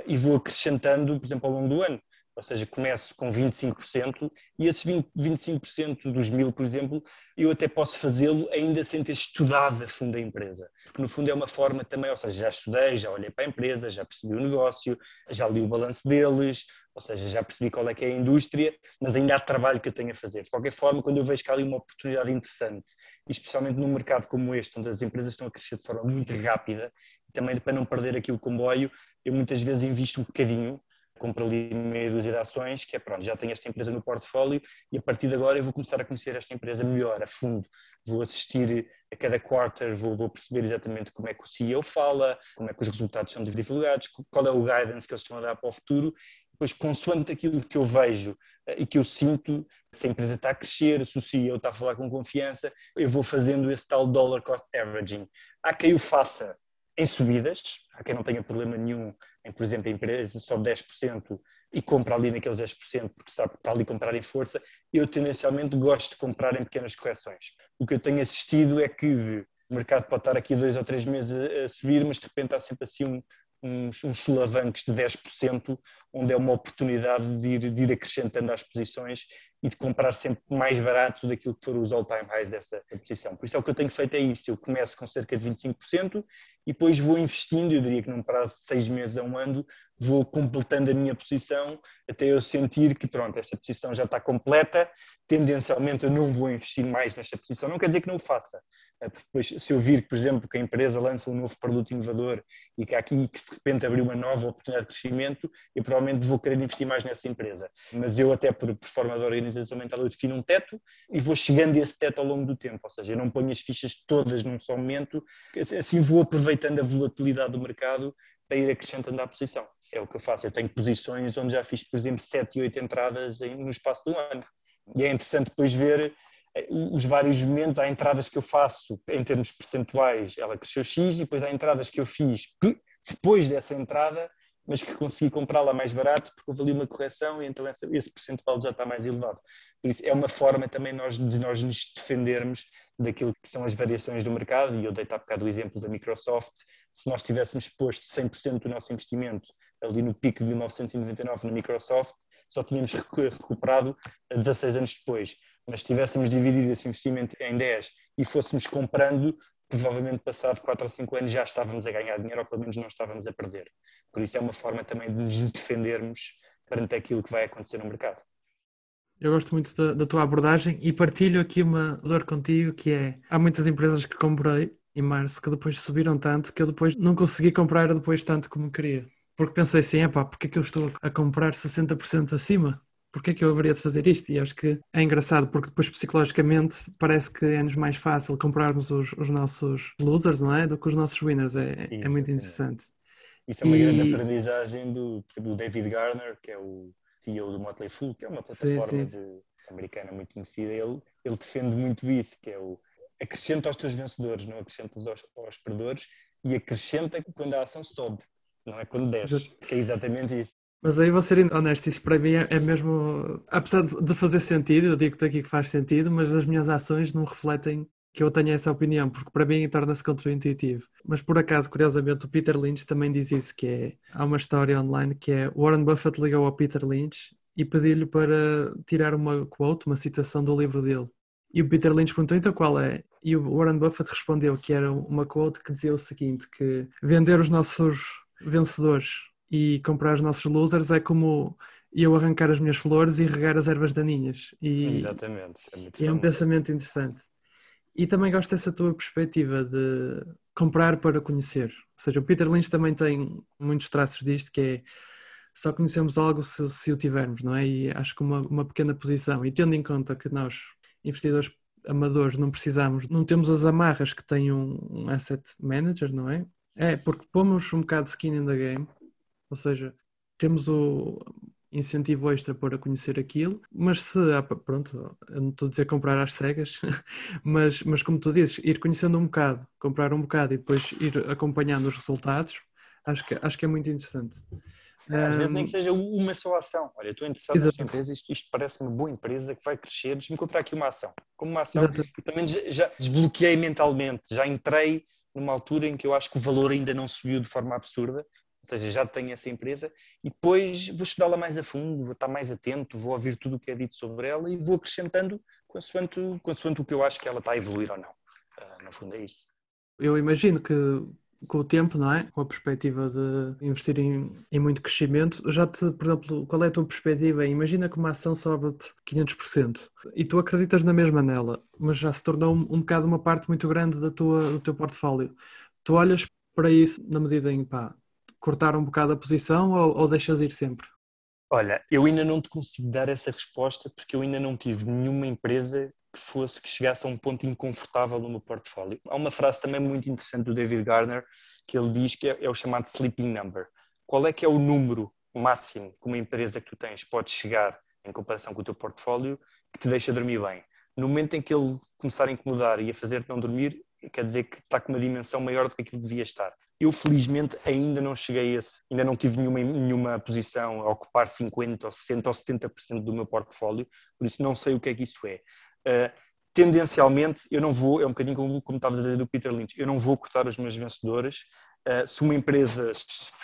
e vou acrescentando, por exemplo, ao longo do ano ou seja, começo com 25% e esses 20, 25% dos mil, por exemplo, eu até posso fazê-lo ainda sem ter estudado a fundo a empresa. Porque no fundo é uma forma também, ou seja, já estudei, já olhei para a empresa, já percebi o negócio, já li o balanço deles, ou seja, já percebi qual é que é a indústria, mas ainda há trabalho que eu tenho a fazer. De qualquer forma, quando eu vejo que há ali uma oportunidade interessante, especialmente num mercado como este, onde as empresas estão a crescer de forma muito rápida, e também para não perder aqui o comboio, eu muitas vezes invisto um bocadinho compro ali meia dúzia de ações, que é pronto, já tenho esta empresa no portfólio e a partir de agora eu vou começar a conhecer esta empresa melhor, a fundo. Vou assistir a cada quarter, vou, vou perceber exatamente como é que o CEO fala, como é que os resultados são divulgados, qual é o guidance que eles estão a dar para o futuro. Depois, consoante aquilo que eu vejo eh, e que eu sinto, se a empresa está a crescer, se o CEO está a falar com confiança, eu vou fazendo esse tal dollar cost averaging. Há quem o faça em subidas, há quem não tenha problema nenhum em, por exemplo, a empresa sobe 10% e compra ali naqueles 10% porque sabe que está ali comprar em força, eu tendencialmente gosto de comprar em pequenas correções. O que eu tenho assistido é que o mercado pode estar aqui dois ou três meses a, subir, mas de repente há sempre assim um, uns, uns solavancos de 10%, onde é uma oportunidade de ir, de ir acrescentando às posições e de comprar sempre mais barato daquilo que foram os all-time highs dessa posição. Por isso é o que eu tenho feito é isso, eu começo com cerca de 25% e depois vou investindo, eu diria que num prazo de seis meses a um ano, vou completando a minha posição até eu sentir que pronto, esta posição já está completa, tendencialmente eu não vou investir mais nesta posição, não quer dizer que não o faça, depois se eu vir, por exemplo, que a empresa lança um novo produto inovador e que aqui que de repente abriu uma nova oportunidade de crescimento, eu provavelmente vou querer investir mais nessa empresa, mas eu até por, por forma de organização mental eu defino um teto e vou chegando a esse teto ao longo do tempo, ou seja, eu não ponho as fichas todas num só momento, assim vou aproveitando a volatilidade do mercado para ir acrescentando à posição. É o que eu faço. Eu tenho posições onde já fiz, por exemplo, 7 e 8 entradas no espaço do ano. E é interessante depois ver eh, os vários momentos. Há entradas que eu faço em termos percentuais, ela cresceu X, e depois há entradas que eu fiz depois dessa entrada, mas que consegui comprá-la mais barato porque houve ali uma correção e então esse, esse percentual já está mais elevado. Por isso, é uma forma também nós, de nós nos defendermos daquilo que são as variações do mercado, e eu dei há bocado o exemplo da Microsoft, se nós tivéssemos posto 100% do nosso investimento ali no pico de 1999 na Microsoft, só tínhamos recuperado 16 anos depois. Mas se tivéssemos dividido esse investimento em 10 e fôssemos comprando, provavelmente passado 4 ou 5 anos já estávamos a ganhar dinheiro, ou pelo menos não estávamos a perder. Por isso é uma forma também de nos defendermos perante aquilo que vai acontecer no mercado. Eu gosto muito da, da, tua abordagem e partilho aqui uma dor contigo que é há muitas empresas que comprei em março que depois subiram tanto que eu depois não consegui comprar depois tanto como queria. Porque pensei assim, epá, porque é que eu estou a comprar 60% acima? Porquê é que eu haveria de fazer isto? E acho que é engraçado porque depois psicologicamente parece que é-nos mais fácil comprarmos os, os, nossos losers, não é? Do que os nossos winners. É, é muito interessante. Isso é uma e... grande aprendizagem do, do David Garner, que é o CEO do Motley Fool, que é uma plataforma sim, sim. Americana muito conhecida, ele, ele defende muito isso, que é o acrescenta aos teus vencedores, não acrescenta aos, aos perdedores, e acrescenta quando a ação sobe, não é quando desce, que é exatamente isso. Mas aí vou ser honesto, isso para mim é, é mesmo, apesar de fazer sentido, eu digo-te aqui que faz sentido, mas as minhas ações não refletem que eu tenha essa opinião, porque para mim torna-se contra-intuitivo. Mas por acaso, curiosamente, o Peter Lynch também diz isso, que é, há uma história online que é Warren Buffett ligou ao Peter Lynch e pediu-lhe para tirar uma quote, uma citação do livro dele. E o Peter Lynch perguntou então qual é? E o Warren Buffett respondeu que era uma quote que dizia o seguinte, que vender os nossos vencedores e comprar os nossos losers é como eu arrancar as minhas flores e regar as ervas daninhas. E, Exatamente. É, e é um pensamento interessante. E também gosto dessa tua perspectiva de comprar para conhecer. Ou seja, o Peter Lynch também tem muitos traços disto, que é só conhecemos algo se, se o tivermos, não é? E acho que uma, uma pequena posição, e tendo em conta que nós, investidores amadores, não precisamos, não temos as amarras que tem um, um asset manager, não é? É, porque pomos um bocado de skin in the game, ou seja, temos o incentivo extra para conhecer aquilo, mas se, pronto, eu não estou a dizer comprar às cegas, <laughs> mas, mas como tu dizes, ir conhecendo um bocado, comprar um bocado e depois ir acompanhando os resultados, acho que, acho que é muito interessante. Às um, vezes nem que seja uma só ação. Olha, estou interessado nesta empresa, isto, isto parece uma boa empresa que vai crescer, deixa-me comprar aqui uma ação. Como uma ação, e também já, já desbloqueei mentalmente, já entrei numa altura em que eu acho que o valor ainda não subiu de forma absurda, ou seja, já tenho essa empresa e depois vou estudá-la mais a fundo, vou estar mais atento, vou ouvir tudo o que é dito sobre ela e vou acrescentando consoante, consoante o que eu acho que ela está a evoluir ou não. Uh, no fundo é isso. Eu imagino que com o tempo, não é? Com a perspectiva de investir em, em, muito crescimento, já te, por exemplo, qual é a tua perspectiva? Imagina que uma ação sobe-te 500% e tu acreditas na mesma nela, mas já se tornou um, um bocado uma parte muito grande da tua, do teu portfólio. Tu olhas para isso na medida em, pá, cortar um bocado a posição ou, ou deixas ir sempre? Olha, eu ainda não te consigo dar essa resposta porque eu ainda não tive nenhuma empresa que fosse que chegasse a um ponto inconfortável no meu portfólio. Há uma frase também muito interessante do David Gardner que ele diz que é, é o chamado sleeping number. Qual é que é o número máximo que uma empresa que tu tens pode chegar em comparação com o teu portfólio que te deixa dormir bem? No momento em que ele começar a incomodar e a fazer-te não dormir, quer dizer que está com uma dimensão maior do que aquilo que devia estar. Eu, felizmente, ainda não cheguei a esse, ainda não tive nenhuma, nenhuma posição a ocupar 50% ou 60% ou 70% do meu portfólio, por isso não sei o que é que isso é. Uh, tendencialmente, eu não vou, é um bocadinho como, como estavas a dizer do Peter Lynch, eu não vou cortar os meus vencedores. Uh, se uma empresa,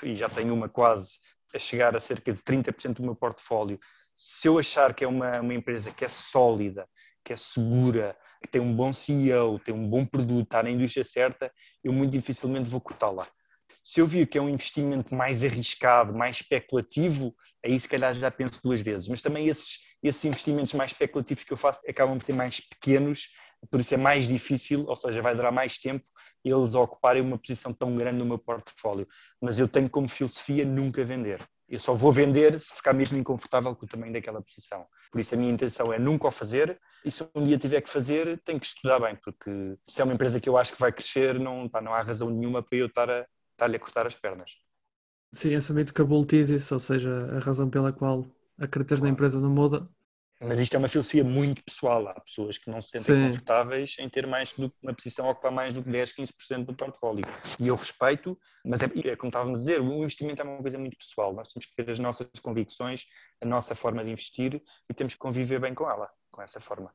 e já tenho uma quase, a chegar a cerca de 30% do meu portfólio, se eu achar que é uma, uma empresa que é sólida, que é segura, tem um bom CEO, tem um bom produto, está na indústria certa, eu muito dificilmente vou cortá-la. Se eu vir que é um investimento mais arriscado, mais especulativo, aí se calhar já penso duas vezes. Mas também esses, esses investimentos mais especulativos que eu faço acabam por ser mais pequenos, por isso é mais difícil, ou seja, vai durar mais tempo eles ocuparem uma posição tão grande no meu portfólio. Mas eu tenho como filosofia nunca vender. Eu só vou vender se ficar mesmo inconfortável com o tamanho daquela posição. Por isso a minha intenção é nunca o fazer e se um dia tiver que fazer, tenho que estudar bem, porque se é uma empresa que eu acho que vai crescer, não, pá, não há razão nenhuma para eu estar a, estar-lhe a cortar as pernas. Sim, assumindo que a isso, ou seja, a razão pela qual acreditas claro. na empresa não muda, mas isto é uma filosofia muito pessoal. Há pessoas que não se sentem Sim. confortáveis em ter mais do que uma posição, ocupar mais do que 10, 15% do portfólio. E eu respeito, mas é, é, como estávamos a dizer, o investimento é uma coisa muito pessoal. Nós temos que ter as nossas convicções, a nossa forma de investir e temos que conviver bem com ela, com essa forma.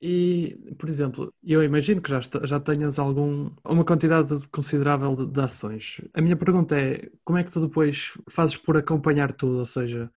E, por exemplo, eu imagino que já, já tenhas algum, uma quantidade considerável de, de, ações. A minha pergunta é, como é que tu depois fazes por acompanhar tudo? Ou seja,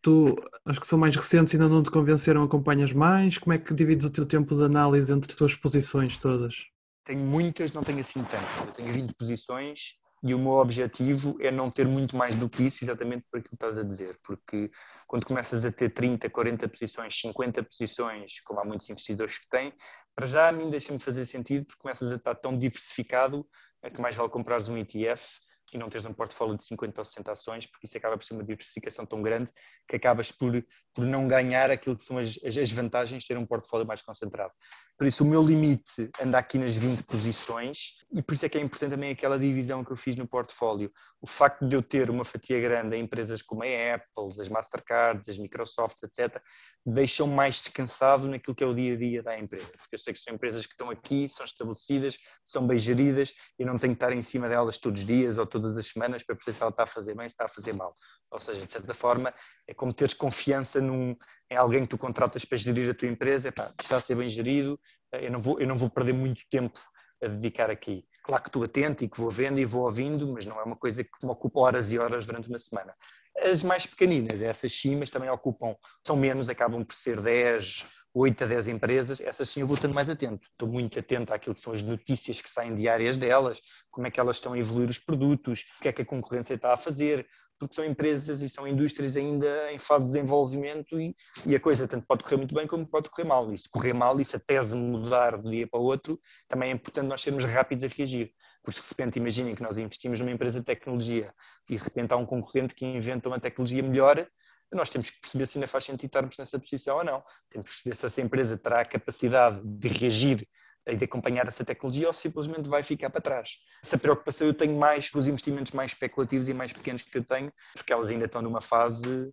tu, acho que são mais recentes, ainda não te convenceram, acompanhas mais? Como é que divides o teu tempo de análise entre as tuas posições todas? Tenho muitas, não tenho assim tantas. Eu tenho 20 posições e o meu objetivo é não ter muito mais do que isso, exatamente por aquilo que estás a dizer, porque quando começas a ter 30, 40 posições, 50 posições, como há muitos investidores que têm, para já a mim deixa-me fazer sentido, porque começas a estar tão diversificado é que mais vale comprares um ETF e não teres um portfólio de 50 ou 60 ações, porque isso acaba por ser uma diversificação tão grande que acabas por, por não ganhar aquilo que são as, as vantagens de ter um portfólio mais concentrado. Por isso, o meu limite anda aqui nas 20 posições e por isso é que é importante também aquela divisão que eu fiz no portfólio. O facto de eu ter uma fatia grande em empresas como a Apple, as Mastercards, as Microsoft, etc., deixam mais descansado naquilo que é o dia a dia da empresa. Porque eu sei que são empresas que estão aqui, são estabelecidas, são bem geridas e não tenho que estar em cima delas todos os dias ou todas as semanas para perceber se ela está a fazer bem, se está a fazer mal. Ou seja, de certa forma, é como teres confiança num, em alguém que tu contratas para gerir a tua empresa, epá, está a ser bem gerido, eh, eu não, vou, eu não vou perder muito tempo a dedicar aqui. Claro que estou atento e que vou vendo e vou ouvindo, mas não é uma coisa que me ocupa horas e horas durante uma semana. As mais pequeninas, essas sim, mas também ocupam, são menos, acabam por ser 10, 8 a 10 empresas, essas sim eu vou estando mais atento. Estou muito atento àquilo que são as notícias que saem diárias delas, como é que elas estão a evoluir os produtos, o que é que a concorrência está a fazer, porque são empresas e são indústrias ainda em fase de desenvolvimento e, e, a coisa tanto pode correr muito bem como pode correr mal. E se correr mal e se a tese mudar de um dia para o outro, também é importante nós sermos rápidos a reagir. Porque se de repente imaginem que nós investimos numa empresa de tecnologia e de repente há um concorrente que inventa uma tecnologia melhor, nós temos que perceber se ainda faz sentido estarmos nessa posição ou não. Temos que perceber se essa empresa terá a capacidade de reagir aí de acompanhar essa tecnologia ou simplesmente vai ficar para trás. Essa preocupação eu tenho mais com os investimentos mais especulativos e mais pequenos que eu tenho, porque elas ainda estão numa fase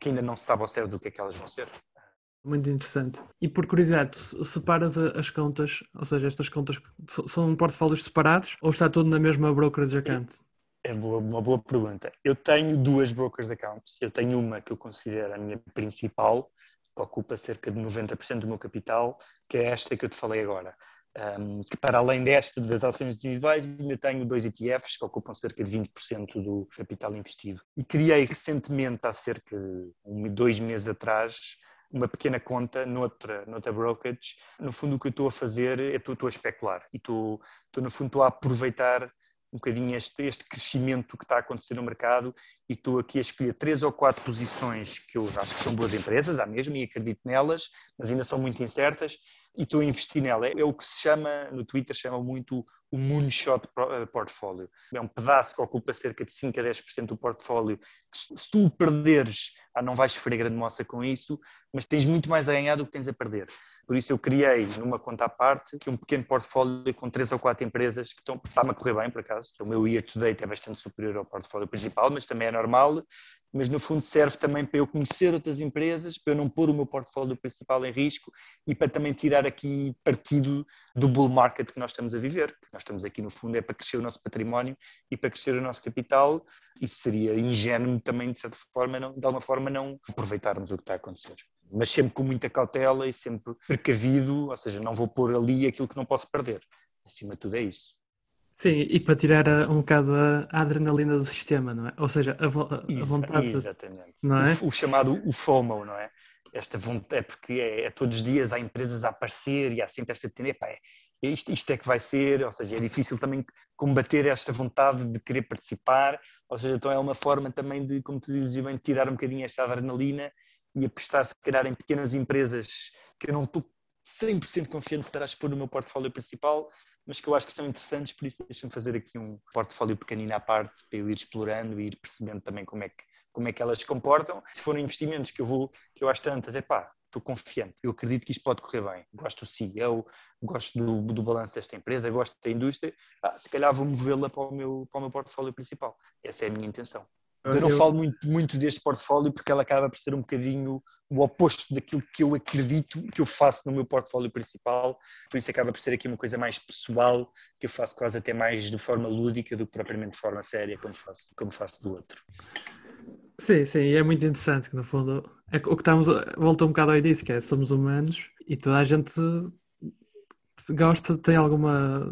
que ainda não se sabe ao certo do que é que elas vão ser. Muito interessante. E por curiosidade, separas as contas, ou seja, estas contas são portfólios separados ou está tudo na mesma brokerage account? É uma boa pergunta. Eu tenho duas brokers accounts. Eu tenho uma que eu considero a minha principal, que ocupa cerca de 90% do meu capital, que é esta que eu te falei agora. Um, que para além desta das ações individuais, ainda tenho dois ETFs que ocupam cerca de 20% do capital investido. E criei recentemente, há cerca de um, dois meses atrás, uma pequena conta noutra, noutra brokerage. No fundo, o que eu estou a fazer é estou, estou a especular e estou, estou, no fundo, estou a aproveitar um bocadinho este, este crescimento que está a acontecer no mercado e estou aqui a escolher três ou quatro posições que eu acho que são boas empresas, há mesmo, e acredito nelas, mas ainda são muito incertas, e estou a investir nela. É, o que se chama, no Twitter, chama muito o Moonshot eh, Portfólio. É um pedaço que ocupa cerca de 5 a 10% do portfólio, que se tu perderes, ah, não vais sofrer grande moça com isso, mas tens muito mais a ganhar do que tens a perder. Por isso eu criei numa conta à parte que um pequeno portfólio com três ou quatro empresas que estão, está-me a correr bem por acaso. O meu year to date é bastante superior ao portfólio principal, mas também é normal. Mas no fundo serve também para eu conhecer outras empresas, para eu não pôr o meu portfólio principal em risco e para também tirar aqui partido do bull market que nós estamos a viver. Nós estamos aqui no fundo é para crescer o nosso património e para crescer o nosso capital. E seria ingênuo também de certa forma, não, de alguma forma, não aproveitarmos o que está a acontecer mas sempre com muita cautela e sempre precavido, ou seja, não vou pôr ali aquilo que não posso perder. Acima de tudo é isso. Sim, e para tirar um bocado a, adrenalina do sistema, não é? Ou seja, a, vo a vontade. Exatamente. Não é? o, o, chamado o FOMO, não é? Esta vontade, é porque é, é, todos os dias há empresas a aparecer e há sempre esta tendência, é, isto, isto é que vai ser, ou seja, é difícil também combater esta vontade de querer participar, ou seja, então é uma forma também de, como tu dizes bem, tirar um bocadinho esta adrenalina e apostar se calhar em pequenas empresas que eu não estou 100% confiante para expor no meu portfólio principal, mas que eu acho que são interessantes, por isso deixa-me fazer aqui um portfólio pequenino à parte para eu ir explorando e ir percebendo também como é que, como é que elas se comportam. Se forem investimentos que eu vou, que eu acho tantas, é pá, estou confiante, eu acredito que isto pode correr bem, gosto do CEO, gosto do, do balanço desta empresa, gosto da indústria, ah, se calhar vou movê-la para, o meu, para o meu portfólio principal. Essa é a minha intenção. Eu não eu... falo muito, muito deste portfólio porque ela acaba por ser um bocadinho o oposto daquilo que eu acredito que eu faço no meu portfólio principal, por isso acaba por ser aqui uma coisa mais pessoal, que eu faço quase até mais de forma lúdica do que propriamente de forma séria, como faço, como faço do outro. Sim, sim, e é muito interessante que no fundo é o que estamos, volta um bocado ao início, que é somos humanos e toda a gente gosta, tem alguma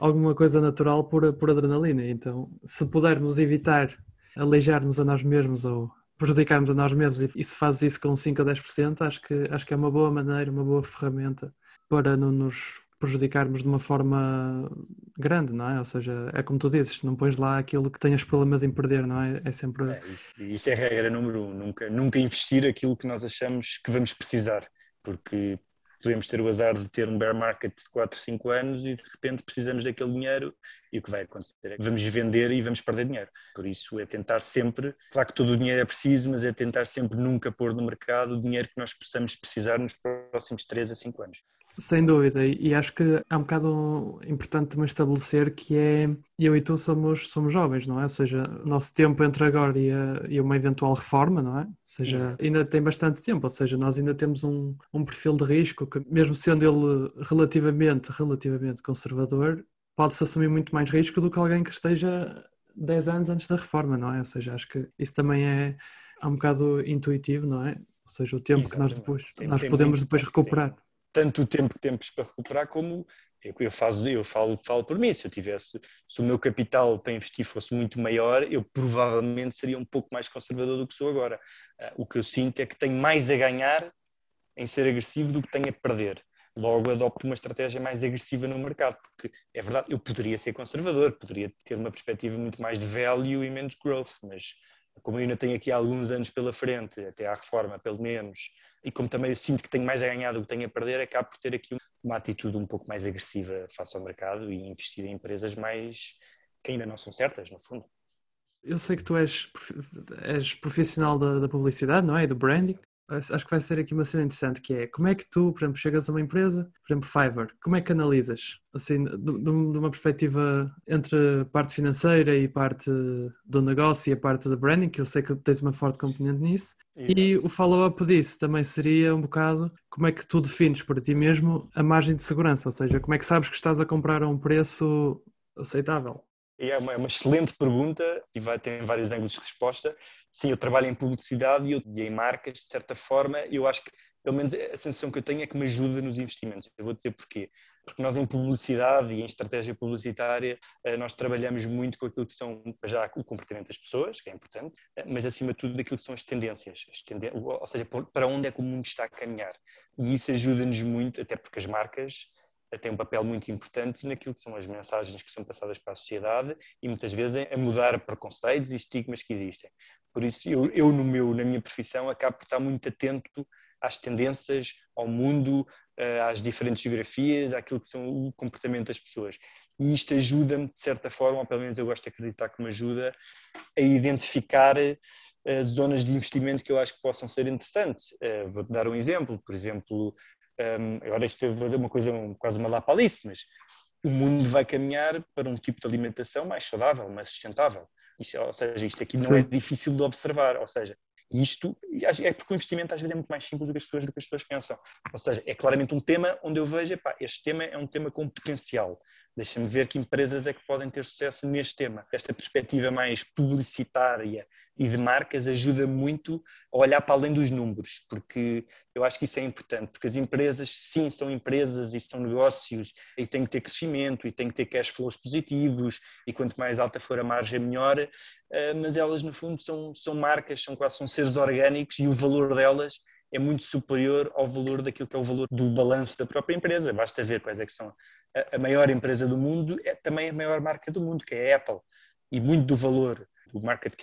alguma coisa natural por, por adrenalina, então se pudermos evitar aleijar-nos a nós mesmos ou prejudicarmos a nós mesmos e, se faz isso com 5 a 10%, acho que, acho que é uma boa maneira, uma boa ferramenta para não nos prejudicarmos de uma forma grande, não é? Ou seja, é como tu dizes, não pões lá aquilo que tenhas problemas em perder, não é? É sempre. É, isso, isso é a regra número um, nunca, nunca investir aquilo que nós achamos que vamos precisar, porque podemos ter o azar de ter um bear market de 4, 5 anos e de repente precisamos daquele dinheiro e o que vai acontecer é que vamos vender e vamos perder dinheiro. Por isso é tentar sempre, claro que todo o dinheiro é preciso, mas é tentar sempre nunca pôr no mercado o dinheiro que nós possamos precisar nos próximos 3 a 5 anos. Sem dúvida, e acho que é um bocado importante também estabelecer que é eu e tu somos, somos jovens, não é? Ou seja, o nosso tempo entre agora e, a, e uma eventual reforma, não é? Ou seja, ainda tem bastante tempo, ou seja, nós ainda temos um, um perfil de risco que, mesmo sendo ele relativamente, relativamente conservador, pode-se assumir muito mais risco do que alguém que esteja 10 anos antes da reforma, não é? Ou seja, acho que isso também é, é um bocado intuitivo, não é? Ou seja, o tempo Exatamente. que nós depois nós podemos depois recuperar tanto o tempo que temos para recuperar como eu, eu, faço, eu falo, falo por mim, se eu tivesse, se o meu capital para investir fosse muito maior, eu provavelmente seria um pouco mais conservador do que sou agora. Uh, o que eu sinto é que tenho mais a ganhar em ser agressivo do que tenho a perder. Logo adopto uma estratégia mais agressiva no mercado, porque é verdade, eu poderia ser conservador, poderia ter uma perspectiva muito mais de value e menos growth, mas como eu ainda tenho aqui alguns anos pela frente, até à reforma pelo menos, e como também eu sinto que tenho mais a ganhar do que tenho a perder, acabo por ter aqui uma atitude um pouco mais agressiva face ao mercado e investir em empresas mais que ainda não são certas, no fundo. Eu sei que tu és, és profissional da, da publicidade, não é? E do branding. Acho que vai ser aqui uma cena interessante, que é como é que tu, por exemplo, chegas a uma empresa, por exemplo, Fiverr, como é que analisas? Assim, de, de uma perspectiva entre parte financeira e parte do negócio e a parte da branding, que eu sei que tens uma forte componente nisso, Exato. e o follow-up disso também seria um bocado como é que tu defines para ti mesmo a margem de segurança, ou seja, como é que sabes que estás a comprar a um preço aceitável? É uma, é uma excelente pergunta e vai ter vários ângulos de resposta. Sim, eu trabalho em publicidade e, eu, e em marcas, de certa forma, eu acho que, pelo menos a sensação que eu tenho é que me ajuda nos investimentos. Eu vou dizer porquê. Porque nós em publicidade e em estratégia publicitária, eh, nós trabalhamos muito com aquilo que são, já o comportamento das pessoas, que é importante, eh, mas acima de tudo daquilo que são as tendências, as tendências ou seja, para onde é que o mundo está a caminhar. E isso ajuda-nos muito, até porque as marcas tem um papel muito importante naquilo que são as mensagens que são passadas para a sociedade e muitas vezes a mudar preconceitos e estigmas que existem. Por isso, eu, eu no meu, na minha profissão acabo por estar muito atento às tendências, ao mundo, eh, às diferentes geografias, àquilo que são o comportamento das pessoas. E isto ajuda-me, de certa forma, ou pelo menos eu gosto de acreditar que me ajuda, a identificar uh, zonas de investimento que eu acho que possam ser interessantes. Uh, Vou-te dar um exemplo. Por exemplo, um, agora isto é uma coisa, um, quase uma lapalice, mas o mundo vai caminhar para um tipo de alimentação mais saudável, mais sustentável. Isto, ou seja, isto aqui não Sim. é difícil de observar, ou seja, isto é porque o investimento às vezes é muito mais simples do que as pessoas, do que as pessoas pensam. Ou seja, é claramente um tema onde eu vejo, epá, este tema é um tema com potencial. Deixa-me ver que empresas é que podem ter sucesso neste tema. Esta perspectiva mais publicitária e de marcas ajuda muito a olhar para além dos números, porque eu acho que isso é importante, porque as empresas, sim, são empresas e são negócios e têm que ter crescimento e têm que ter cash flows positivos e quanto mais alta for a margem, melhor, eh, mas elas, no fundo, são, são marcas, são quase são seres orgânicos e o valor delas é muito superior ao valor daquilo que é o valor do balanço da própria empresa. Basta ver quais é que são a maior empresa do mundo, é também a maior marca do mundo, que é a Apple. E muito do valor do market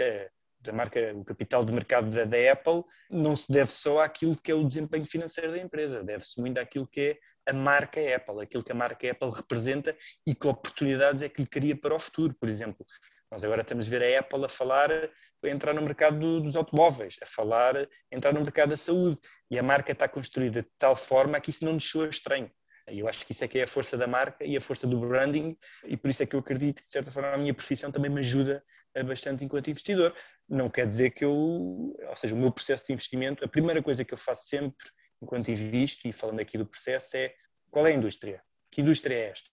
da marca, o capital de mercado da, da, Apple, não se deve só àquilo que é o desempenho financeiro da empresa, deve-se muito àquilo que é a marca Apple, aquilo que a marca Apple representa e que oportunidades é que lhe cria para o futuro. Por exemplo, nós agora estamos a ver a Apple a falar, a entrar no mercado do, dos automóveis, a falar, a entrar no mercado da saúde. E a marca está construída de tal forma que isso não nos soa estranho. E eu acho que isso é que é a força da marca e a força do branding, e por isso é que eu acredito que, de certa forma, a minha profissão também me ajuda bastante enquanto investidor. Não quer dizer que eu, ou seja, o meu processo de investimento, a primeira coisa que eu faço sempre enquanto invisto, e falando aqui do processo, é qual é a indústria? Que indústria é esta?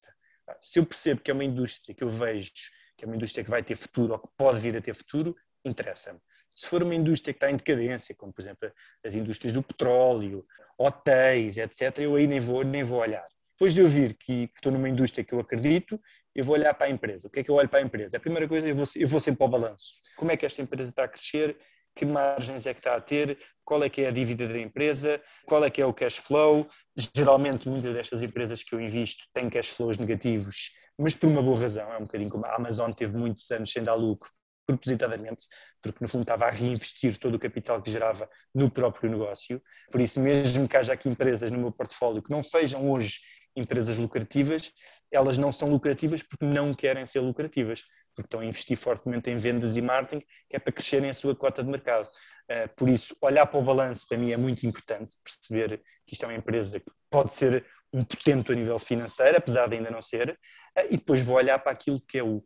Se eu percebo que é uma indústria que eu vejo que é uma indústria que vai ter futuro ou que pode vir a ter futuro, interessa-me. Se for uma indústria que está em decadência, como por exemplo as indústrias do petróleo, hotéis, etc., eu aí nem vou, nem vou olhar. Depois de eu vir que, que, estou numa indústria que eu acredito, eu vou olhar para a empresa. O que é que eu olho para a empresa? A primeira coisa, eu vou, eu vou sempre para o balanço. Como é que esta empresa está a crescer? Que margens é que está a ter? Qual é que é a dívida da empresa? Qual é que é o cash flow? Geralmente, muitas destas empresas que eu invisto têm cash flows negativos mas por uma boa razão. É um bocadinho como a Amazon teve muitos anos sem dar lucro, propositadamente, porque no fundo estava a reinvestir todo o capital que gerava no próprio negócio. Por isso, mesmo que haja aqui empresas no meu portfólio que não sejam hoje empresas lucrativas, elas não são lucrativas porque não querem ser lucrativas, porque estão a investir fortemente em vendas e marketing, que é para crescerem a sua cota de mercado. Eh, por isso, olhar para o balanço para mim é muito importante, perceber que isto é uma empresa que pode ser um potente a nível financeiro, apesar de ainda não ser, eh, e depois vou olhar para aquilo que é o,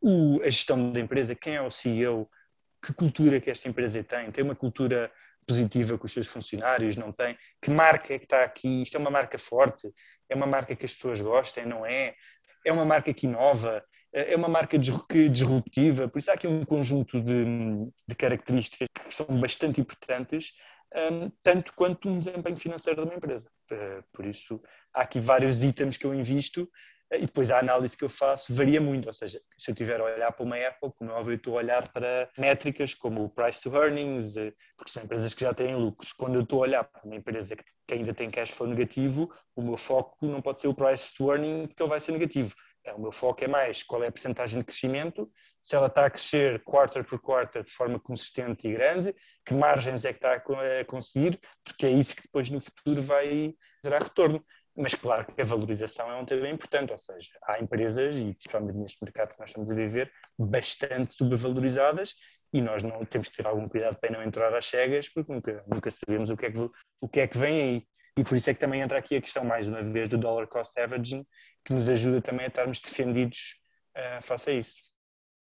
o, a gestão da empresa, quem é o CEO, que cultura que esta empresa tem, tem uma cultura positiva com os seus funcionários, não tem, que marca é que está aqui, isto é uma marca forte, é uma marca que as pessoas gostem, não é? É uma marca que inova, é uma marca disruptiva, por isso há aqui um conjunto de, de características que são bastante importantes um, tanto quanto um desempenho financeiro de uma empresa. Uh, por isso, há aqui vários itens que eu invisto e depois a análise que eu faço varia muito. Ou seja, se eu estiver a olhar para uma Apple, como é óbvio, eu estou a olhar para métricas como o price to earnings, uh, porque são empresas que já têm lucros. Quando eu estou a olhar para uma empresa que, que ainda tem cash flow negativo, o meu foco não pode ser o price to earning, porque ele vai ser negativo. É, o meu foco é mais qual é a percentagem de crescimento se ela está a crescer quarter por quarter de forma consistente e grande, que margens é que está a conseguir, porque é isso que depois no futuro vai gerar retorno. Mas claro que a valorização é um tema importante, ou seja, há empresas, e principalmente neste mercado que nós estamos a viver, bastante subvalorizadas e nós não temos que ter algum cuidado para não entrar às cegas, porque nunca, nunca sabemos o que, é que, o que é que vem aí. E por isso é que também entra aqui a questão, mais uma vez, do dollar cost averaging, que nos ajuda também a estarmos defendidos uh, face a isso.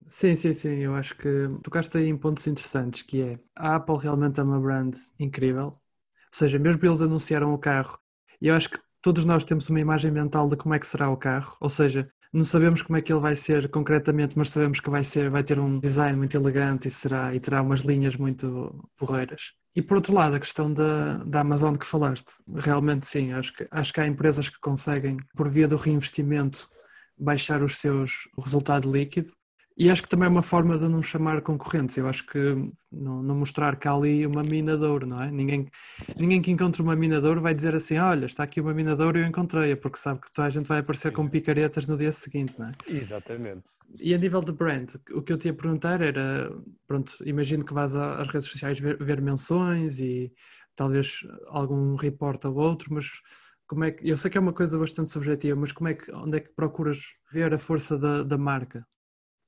Sim, sim, sim, eu acho que tocaste aí em pontos interessantes, que é a Apple realmente é uma brand incrível, ou seja, mesmo eles anunciaram o carro, eu acho que todos nós temos uma imagem mental de como é que será o carro, ou seja, não sabemos como é que ele vai ser concretamente, mas sabemos que vai ser, vai ter um design muito elegante e será e terá umas linhas muito porreiras. E por outro lado, a questão da, da Amazon que falaste, realmente sim, acho que, acho que há empresas que conseguem, por via do reinvestimento, baixar os seus resultado líquido e acho que também é uma forma de não chamar concorrentes. Eu acho que não, não, mostrar que há ali uma mina de ouro, não é? Ninguém, ninguém que encontre uma mina de ouro vai dizer assim: olha, está aqui uma mina de ouro e eu encontrei-a, porque sabe que toda a gente vai aparecer com picaretas no dia seguinte, não é? Exatamente. E a nível de brand, o que eu te ia perguntar era: pronto, imagino que vás às redes sociais ver, ver menções e talvez algum report ou outro, mas como é que eu sei que é uma coisa bastante subjetiva, mas como é que onde é que procuras ver a força da, da marca?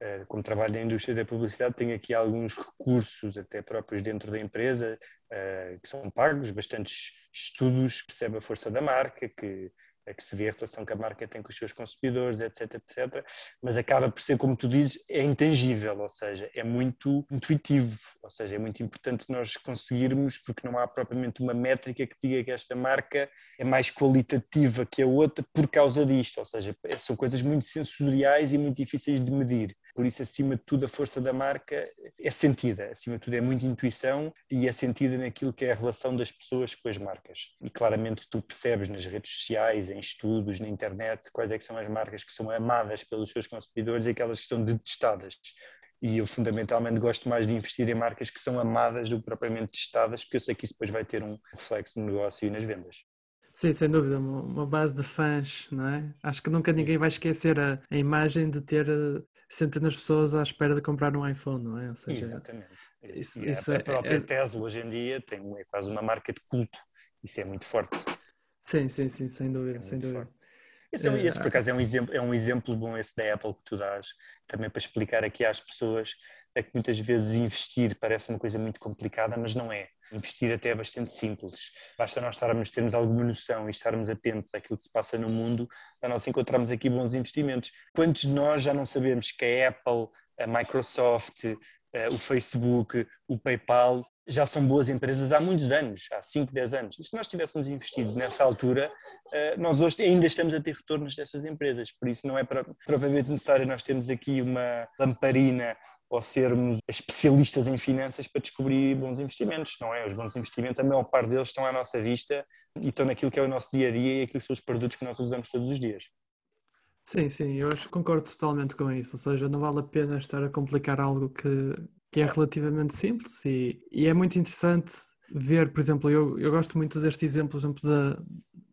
Eh, como trabalho na indústria da publicidade, tenho aqui alguns recursos, até próprios dentro da empresa, eh, que são pagos, bastantes estudos que percebe a força da marca, que é que se vê a relação que a marca tem com os seus consumidores, etc, etc. Mas acaba por ser, como tu dizes, é intangível, ou seja, é muito intuitivo, ou seja, é muito importante nós conseguirmos, porque não há propriamente uma métrica que diga que esta marca é mais qualitativa que a outra por causa disto, ou seja, são coisas muito sensoriais e muito difíceis de medir. Por isso, acima de tudo, a força da marca é sentida, acima de tudo, é muita intuição e é sentida naquilo que é a relação das pessoas com as marcas. E claramente tu percebes nas redes sociais, em estudos, na internet, quais é que são as marcas que são amadas pelos seus consumidores e aquelas que são detestadas. E eu fundamentalmente gosto mais de investir em marcas que são amadas do que propriamente testadas, porque eu sei que isso depois vai ter um reflexo no negócio e nas vendas. Sim, sem dúvida, uma, base de fãs, não é? Acho que nunca ninguém vai esquecer a, a imagem de ter eh, centenas de pessoas à espera de comprar um iPhone, não é? Ou seja, Exatamente. Isso, isso a, é, própria é... Tesla hoje em dia tem, é quase uma marca de culto, isso é muito forte. Sim, sim, sim, sem dúvida, é sem dúvida. Esse, é, esse, por acaso, é um, exemplo, é um exemplo bom esse da Apple que tu dás, também para explicar aqui às pessoas é que muitas vezes investir parece uma coisa muito complicada, mas não é. Investir até é bastante simples. Basta nós estarmos, termos alguma noção e estarmos atentos àquilo que se passa no mundo para nós encontrarmos aqui bons investimentos. Quantos de nós já não sabemos que a Apple, a Microsoft, eh, o Facebook, o PayPal já são boas empresas há muitos anos, há 5, 10 anos. E se nós tivéssemos investido nessa altura, eh, nós hoje ainda estamos a ter retornos dessas empresas. Por isso não é propriamente necessário nós termos aqui uma lamparina ou sermos especialistas em finanças para descobrir bons investimentos, não é? Os bons investimentos, a maior parte deles estão à nossa vista e estão naquilo que é o nosso dia a dia e aquilo que são os produtos que nós usamos todos os dias. Sim, sim, eu concordo totalmente com isso. Ou seja, não vale a pena estar a complicar algo que, que é relativamente simples e, e é muito interessante ver, por exemplo, eu, eu gosto muito deste exemplo, exemplo, da,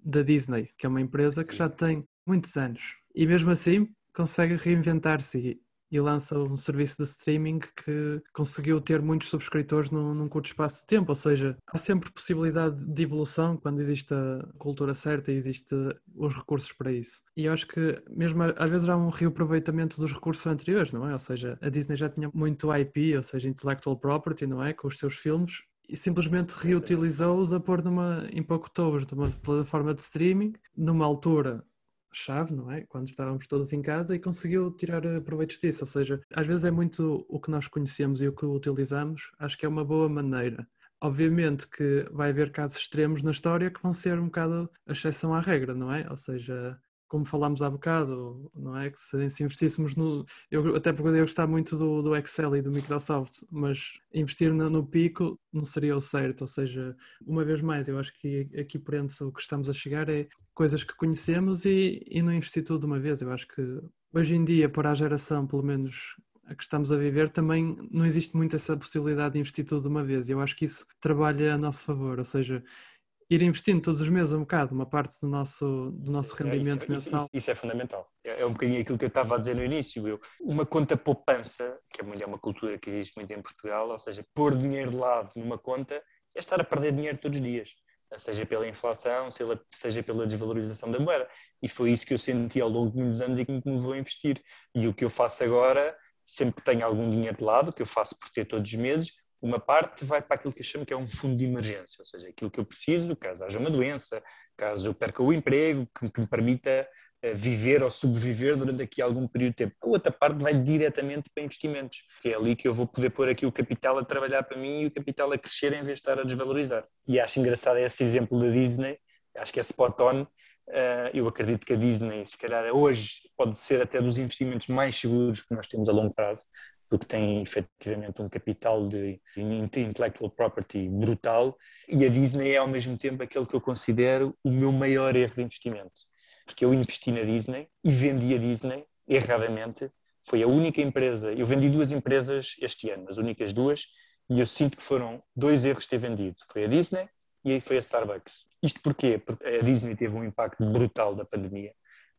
da Disney, que é uma empresa que já tem muitos anos e mesmo assim consegue reinventar-se e lança um serviço de streaming que conseguiu ter muitos subscritores num, num, curto espaço de tempo, ou seja, há sempre possibilidade de evolução quando existe a cultura certa e existe os recursos para isso. E eu acho que mesmo às vezes há um reaproveitamento dos recursos anteriores, não é? Ou seja, a Disney já tinha muito IP, ou seja, intellectual property, não é? Com os seus filmes, e simplesmente reutilizou-os a pôr numa, em pouco tovos, numa plataforma de streaming, numa altura chave, não é? Quando estávamos todos em casa e conseguiu tirar eh, proveitos disso. Ou seja, às vezes é muito o que nós conhecemos e o que utilizamos, acho que é uma boa maneira. Obviamente que vai haver casos extremos na história que vão ser um bocado a exceção à regra, não é? Ou seja, como falámos há bocado, não é? Que se, se investíssemos no. Eu até porque eu gostar muito do, do Excel e do Microsoft, mas investir no, no, pico não seria o certo. Ou seja, uma vez mais, eu acho que aqui prende-se o que estamos a chegar é coisas que conhecemos e, e não investir tudo de uma vez. Eu acho que hoje em dia, para a geração, pelo menos a que estamos a viver, também não existe muito essa possibilidade de investir tudo de uma vez. Eu acho que isso trabalha a nosso favor, ou seja, ir investindo todos os meses um bocado, uma parte do nosso, do nosso rendimento é, isso, mensal. Isso, isso, é fundamental. É, é, um bocadinho aquilo que eu estava a dizer no início. Eu, uma conta poupança, que é uma cultura que existe muito em Portugal, ou seja, pôr dinheiro de lado numa conta é estar a perder dinheiro todos os dias. seja pela inflação, seja pela desvalorização da moeda. E foi isso que eu senti ao longo de muitos anos e que me levou a investir. E o que eu faço agora, sempre que tenho algum dinheiro de lado, que eu faço por ter todos os meses, uma parte vai para aquilo que eu chamo que é um fundo de emergência, ou seja, aquilo que eu preciso caso haja uma doença, caso eu perca o emprego, que, que me permita viver ou sobreviver durante aqui algum período de tempo. A outra parte vai diretamente para investimentos, que é ali que eu vou poder pôr aqui o capital a trabalhar para mim e o capital a crescer em vez de estar a desvalorizar. E acho engraçado esse exemplo da Disney, acho que é spot on. Eh, eu acredito que a Disney, se calhar hoje, pode ser até dos investimentos mais seguros que nós temos a longo prazo, porque tem efetivamente um capital de intellectual property brutal, e a Disney é ao mesmo tempo aquele que eu considero o meu maior erro de investimento porque eu investi na Disney e vendi a Disney erradamente. Foi a única empresa, eu vendi duas empresas este ano, as únicas duas, e eu sinto que foram dois erros ter vendido. Foi a Disney e aí foi a Starbucks. Isto porquê? Porque a Disney teve um impacto brutal da pandemia.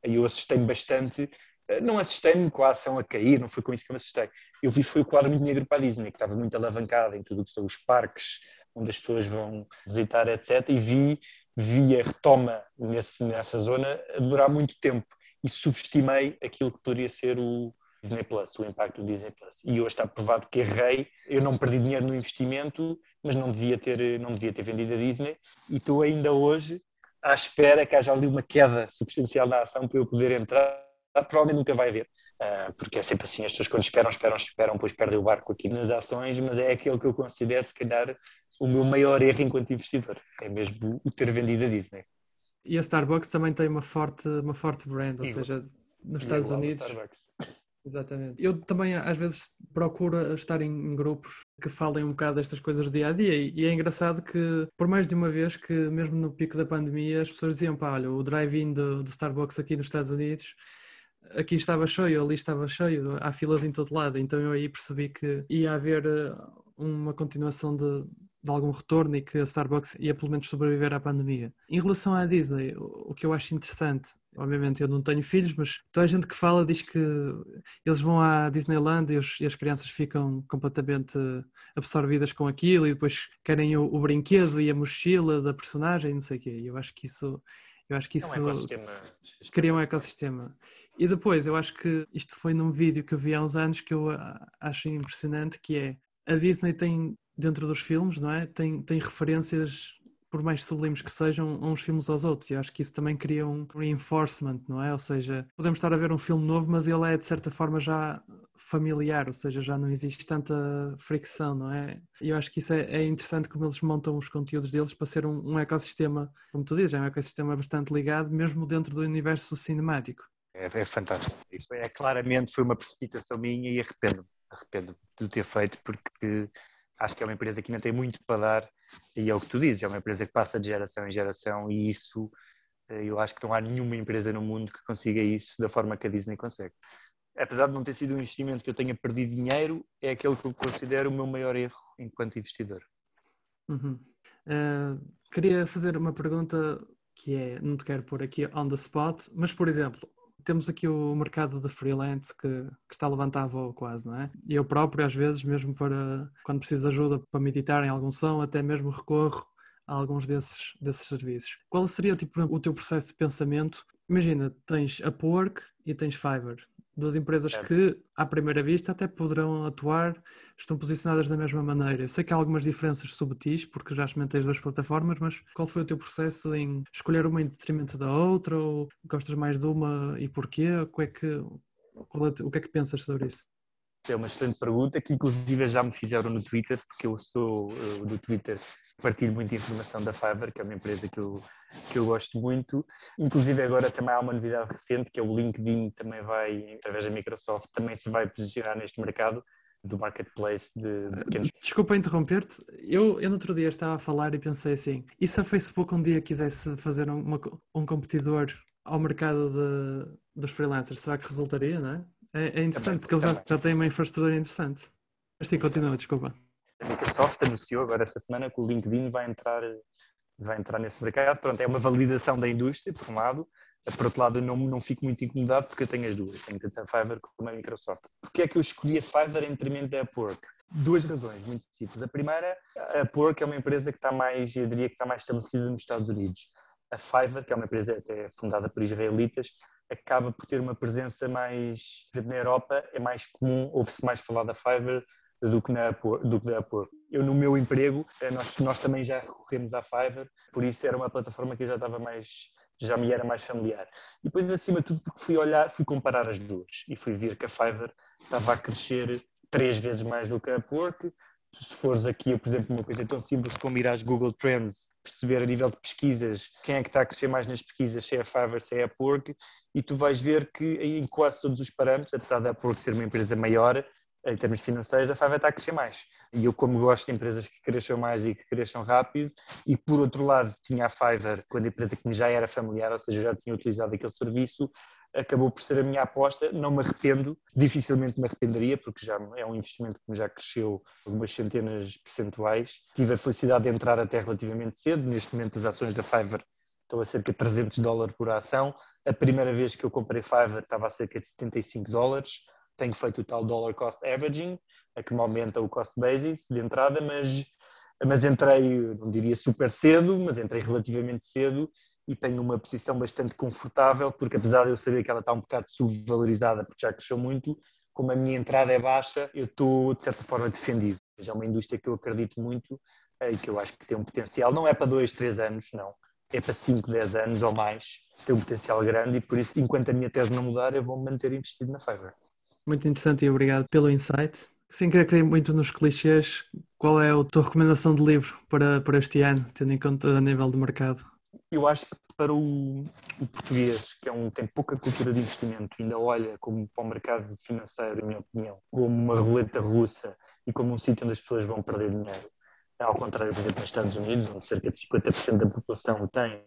Aí eu assustei-me bastante. Eh, não assustei-me com a ação a cair, não foi com isso que eu me assustei. Eu vi foi o quadro muito negro para a Disney, que estava muito alavancada em tudo o que são os parques, onde as pessoas vão visitar, etc. E vi via retoma nesse, nessa zona a durar muito tempo e subestimei aquilo que poderia ser o Disney Plus, o impacto do Disney Plus. E hoje está provado que errei, eu não perdi dinheiro no investimento, mas não devia ter, não devia ter vendido a Disney e estou ainda hoje à espera que haja ali uma queda substancial na ação para eu poder entrar. Provavelmente nunca vai haver, Uh, porque é sempre assim, as pessoas quando esperam, esperam, esperam, depois perdem o barco aqui nas ações, mas é aquele que eu considero, se calhar, o meu maior erro enquanto investidor, é mesmo o ter vendido a Disney. E a Starbucks também tem uma forte, uma forte brand, ou Sim. seja, nos Estados Unidos. Exatamente. Eu também às vezes procuro estar em grupos que falem um bocado destas coisas do dia a dia e é engraçado que por mais de uma vez que mesmo no pico da pandemia as pessoas diziam pá, olha, o drive-in do, do Starbucks aqui nos Estados Unidos aqui estava cheio, ali estava cheio, há filas em todo lado, então eu aí percebi que ia haver eh, uma continuação de, de algum retorno e que a Starbucks ia pelo menos sobreviver à pandemia. Em relação à Disney, o que eu acho interessante, obviamente eu não tenho filhos, mas toda a gente que fala diz que eles vão à Disneyland e, os, e as crianças ficam completamente absorvidas com aquilo e depois querem o, o brinquedo e a mochila da personagem, não sei o quê. Eu acho que isso eu acho que isso é um cria um ecossistema. E depois, eu acho que isto foi num vídeo que eu vi há uns anos que eu acho impressionante, que é a Disney tem, dentro dos filmes, não é? Tem, tem referências, por mais sublimes que sejam, uns filmes aos outros. E acho que isso também cria um reinforcement, não é? Ou seja, podemos estar a ver um filme novo, mas ele é de certa forma já familiar, ou seja, já não existe tanta fricção, não é? E eu acho que isso é, é, interessante como eles montam os conteúdos deles para ser um, um, ecossistema, como tu dizes, é um ecossistema bastante ligado, mesmo dentro do universo cinemático. É, é fantástico. Isso é claramente foi uma precipitação minha e arrependo, arrependo de ter feito porque acho que é uma empresa que ainda tem muito para dar e é o que tu dizes, é uma empresa que passa de geração em geração e isso eh, eu acho que não há nenhuma empresa no mundo que consiga isso da forma que a Disney consegue apesar de não ter sido um investimento que eu tenha perdido dinheiro, é aquele que eu considero o meu maior erro enquanto investidor. Uhum. Uh, queria fazer uma pergunta que é, não te quero pôr aqui on the spot, mas por exemplo, temos aqui o mercado de freelance que, que está a levantar voo quase, não é? E eu próprio, às vezes, mesmo para quando preciso de ajuda para meditar em algum som, até mesmo recorro a alguns desses, desses serviços. Qual seria tipo, o teu processo de pensamento? Imagina, tens a Upwork e tens Fiverr duas empresas é. que, à primeira vista, até poderão atuar, estão posicionadas da mesma maneira. Eu sei que há algumas diferenças subtis, porque já experimentei as duas plataformas, mas qual foi o teu processo em escolher uma em detrimento da outra, ou gostas mais de uma e porquê? O, é que, é, o que é que pensas sobre isso? É uma excelente pergunta que inclusive já me fizeram no Twitter, porque eu sou uh, do Twitter partilho muita informação da Fiverr, que é uma empresa que eu, que eu gosto muito. Inclusive agora também há uma novidade recente, que é o LinkedIn também vai, através da Microsoft, também se vai posicionar neste mercado do marketplace de, de pequenos... Desculpa interromper-te, eu, eu no outro dia estava a falar e pensei assim, e se a Facebook um dia quisesse fazer uma, um competidor ao mercado de, dos freelancers, será que resultaria, não é? É, é interessante, também, porque eles já, já têm uma infraestrutura interessante. Mas sim, continua, desculpa. A Microsoft anunciou agora esta semana que o LinkedIn vai entrar, vai entrar nesse mercado. Pronto, é uma validação da indústria, por um lado. Por outro lado, não, não fico muito incomodado porque eu tenho as duas. Tenho tanto a Fiverr como a Microsoft. Porquê é que eu escolhi a Fiverr em detrimento da Upwork? Duas razões muito simples. A primeira, a Upwork é uma empresa que está mais, eu diria que está mais estabelecida nos Estados Unidos. A Fiverr, que é uma empresa até fundada por israelitas, acaba por ter uma presença mais, na Europa é mais comum, ouve-se mais falar da Fiverr do que, na, do que da Upwork. Eu no meu emprego, eh, nós, nós também já recorremos à Fiverr, por isso era uma plataforma que eu já estava mais, já me era mais familiar. E depois, acima de tudo, porque fui olhar, fui comparar as duas e fui ver que a Fiverr estava a crescer três vezes mais do que a Upwork. Se fores aqui, por exemplo, uma coisa tão simples como ir às Google Trends, perceber a nível de pesquisas quem é que está a crescer mais nas pesquisas, se é a Fiverr, se é a Upwork, e tu vais ver que em quase todos os parâmetros, apesar da Upwork ser uma empresa maior, em termos financeiros, a Fiverr está a crescer mais. E eu, como gosto de empresas que cresçam mais e que cresçam rápido, e por outro lado, tinha a Fiverr, quando a empresa que me já era familiar, ou seja, já tinha utilizado aquele serviço, acabou por ser a minha aposta. Não me arrependo, dificilmente me arrependeria, porque já é um investimento que já cresceu algumas centenas percentuais. Tive a felicidade de entrar até relativamente cedo. Neste momento, as ações da Fiverr estão a cerca de 300 dólares por ação. A primeira vez que eu comprei Fiverr estava a cerca de 75 dólares tenho feito o tal dollar cost averaging, a que me aumenta o cost basis de entrada, mas, mas entrei, não diria super cedo, mas entrei relativamente cedo e tenho uma posição bastante confortável, porque apesar de eu saber que ela está um bocado subvalorizada, porque já cresceu muito, como a minha entrada é baixa, eu estou de certa forma defendido. Já é uma indústria que eu acredito muito eh, e que eu acho que tem um potencial, não é para dois, três anos, não, é para 5, 10 anos ou mais, tem um potencial grande e por isso, enquanto a minha tese não mudar, eu vou me manter investido na Fiverr. Muito interessante e obrigado pelo insight. Sem querer cair muito nos clichês, qual é a tua recomendação de livro para, para este ano, tendo em conta a nível de mercado? Eu acho que para o, o português, que é um, tem pouca cultura de investimento, ainda olha como para o mercado financeiro, na minha opinião, como uma roleta russa e como um sítio onde as pessoas vão perder dinheiro. Ao contrário, por exemplo, nos Estados Unidos, onde cerca de 50% da população tem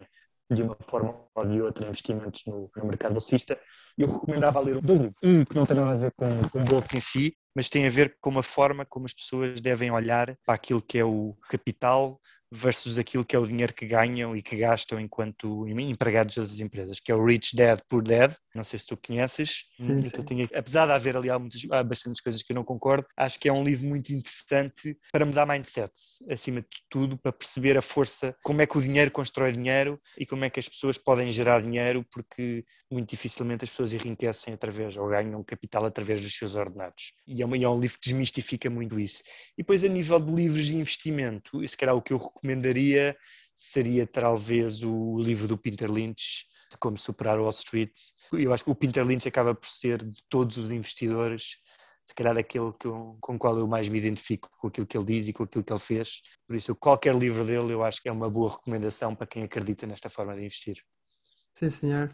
de uma forma ou de outra investimentos no, no mercado bolsista, eu recomendava ler dois livros. Um que não tem nada a ver com, com o bolso em si, mas tem a ver com a forma como as pessoas devem olhar para aquilo que é o capital, versus aquilo que é o dinheiro que ganham e que gastam enquanto empregados das empresas, que é o Rich Dad Poor Dad. Não sei se tu conheces. Sim, sim. Tenho, apesar de haver ali há, muitas, há bastantes coisas que eu não concordo, acho que é um livro muito interessante para mudar mindset, acima de tudo, para perceber a força, como é que o dinheiro constrói dinheiro e como é que as pessoas podem gerar dinheiro, porque muito dificilmente as pessoas enriquecem através ou ganham capital através dos seus ordenados. E é, uma, é um livro que desmistifica muito isso. E depois, a nível de livros de investimento, esse era o que eu recomendaria seria talvez o livro do Peter Lynch, de como superar Wall Street. Eu acho que o Peter Lynch acaba por ser, de todos os investidores, se calhar aquele com, com o qual eu mais me identifico com aquilo que ele diz e com aquilo que ele fez. Por isso, qualquer livro dele eu acho que é uma boa recomendação para quem acredita nesta forma de investir. Sim, senhor.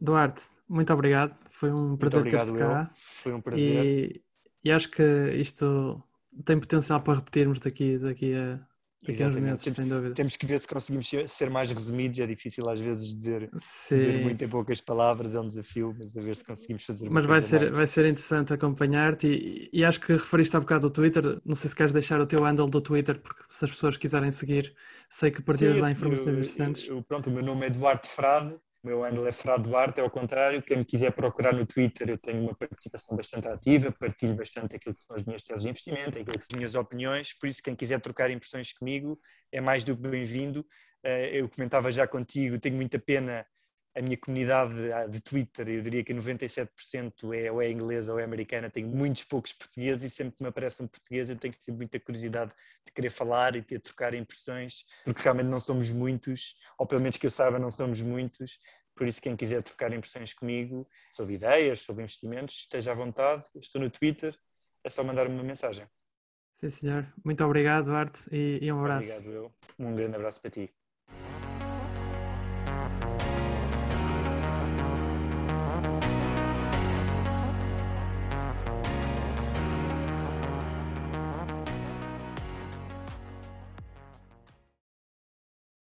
Duarte, muito obrigado. Foi um prazer ter-te cá. Foi um prazer. E, e acho que isto tem potencial para repetirmos daqui, daqui a Pequenos meses, temos, sem dúvida. Temos que ver se conseguimos ser mais resumidos. É difícil às vezes dizer, dizer muito em poucas palavras, é um desafio, mas a ver se conseguimos fazer Mas vai ser, vai ser interessante acompanhar-te e, e, acho que referiste há bocado o Twitter. Não sei se queres deixar o teu handle do Twitter, porque se as pessoas quiserem seguir, sei que partilhas lá informações eu, interessantes. Eu, pronto, o meu nome é Eduardo Frade, o meu handle é Frade Duarte, é ao contrário. Quem me quiser procurar no Twitter, eu tenho uma participação bastante ativa, partilho bastante aquilo que são as minhas teses de investimento, aquilo que são as minhas opiniões. Por isso, quem quiser trocar impressões comigo é mais do que bem-vindo. Eh, eu comentava já contigo, tenho muita pena a minha comunidade de Twitter, eu diria que 97% é ou é inglesa ou é americana, tenho muitos poucos portugueses e sempre que me aparece um português eu tenho sempre muita curiosidade de querer falar e de trocar impressões, porque realmente não somos muitos, ou pelo menos que eu saiba não somos muitos, por isso quem quiser trocar impressões comigo sobre ideias, sobre investimentos, esteja à vontade, estou no Twitter, é só mandar-me uma mensagem. Sim senhor, muito obrigado Arte e, e um abraço. Obrigado eu, um grande abraço para ti.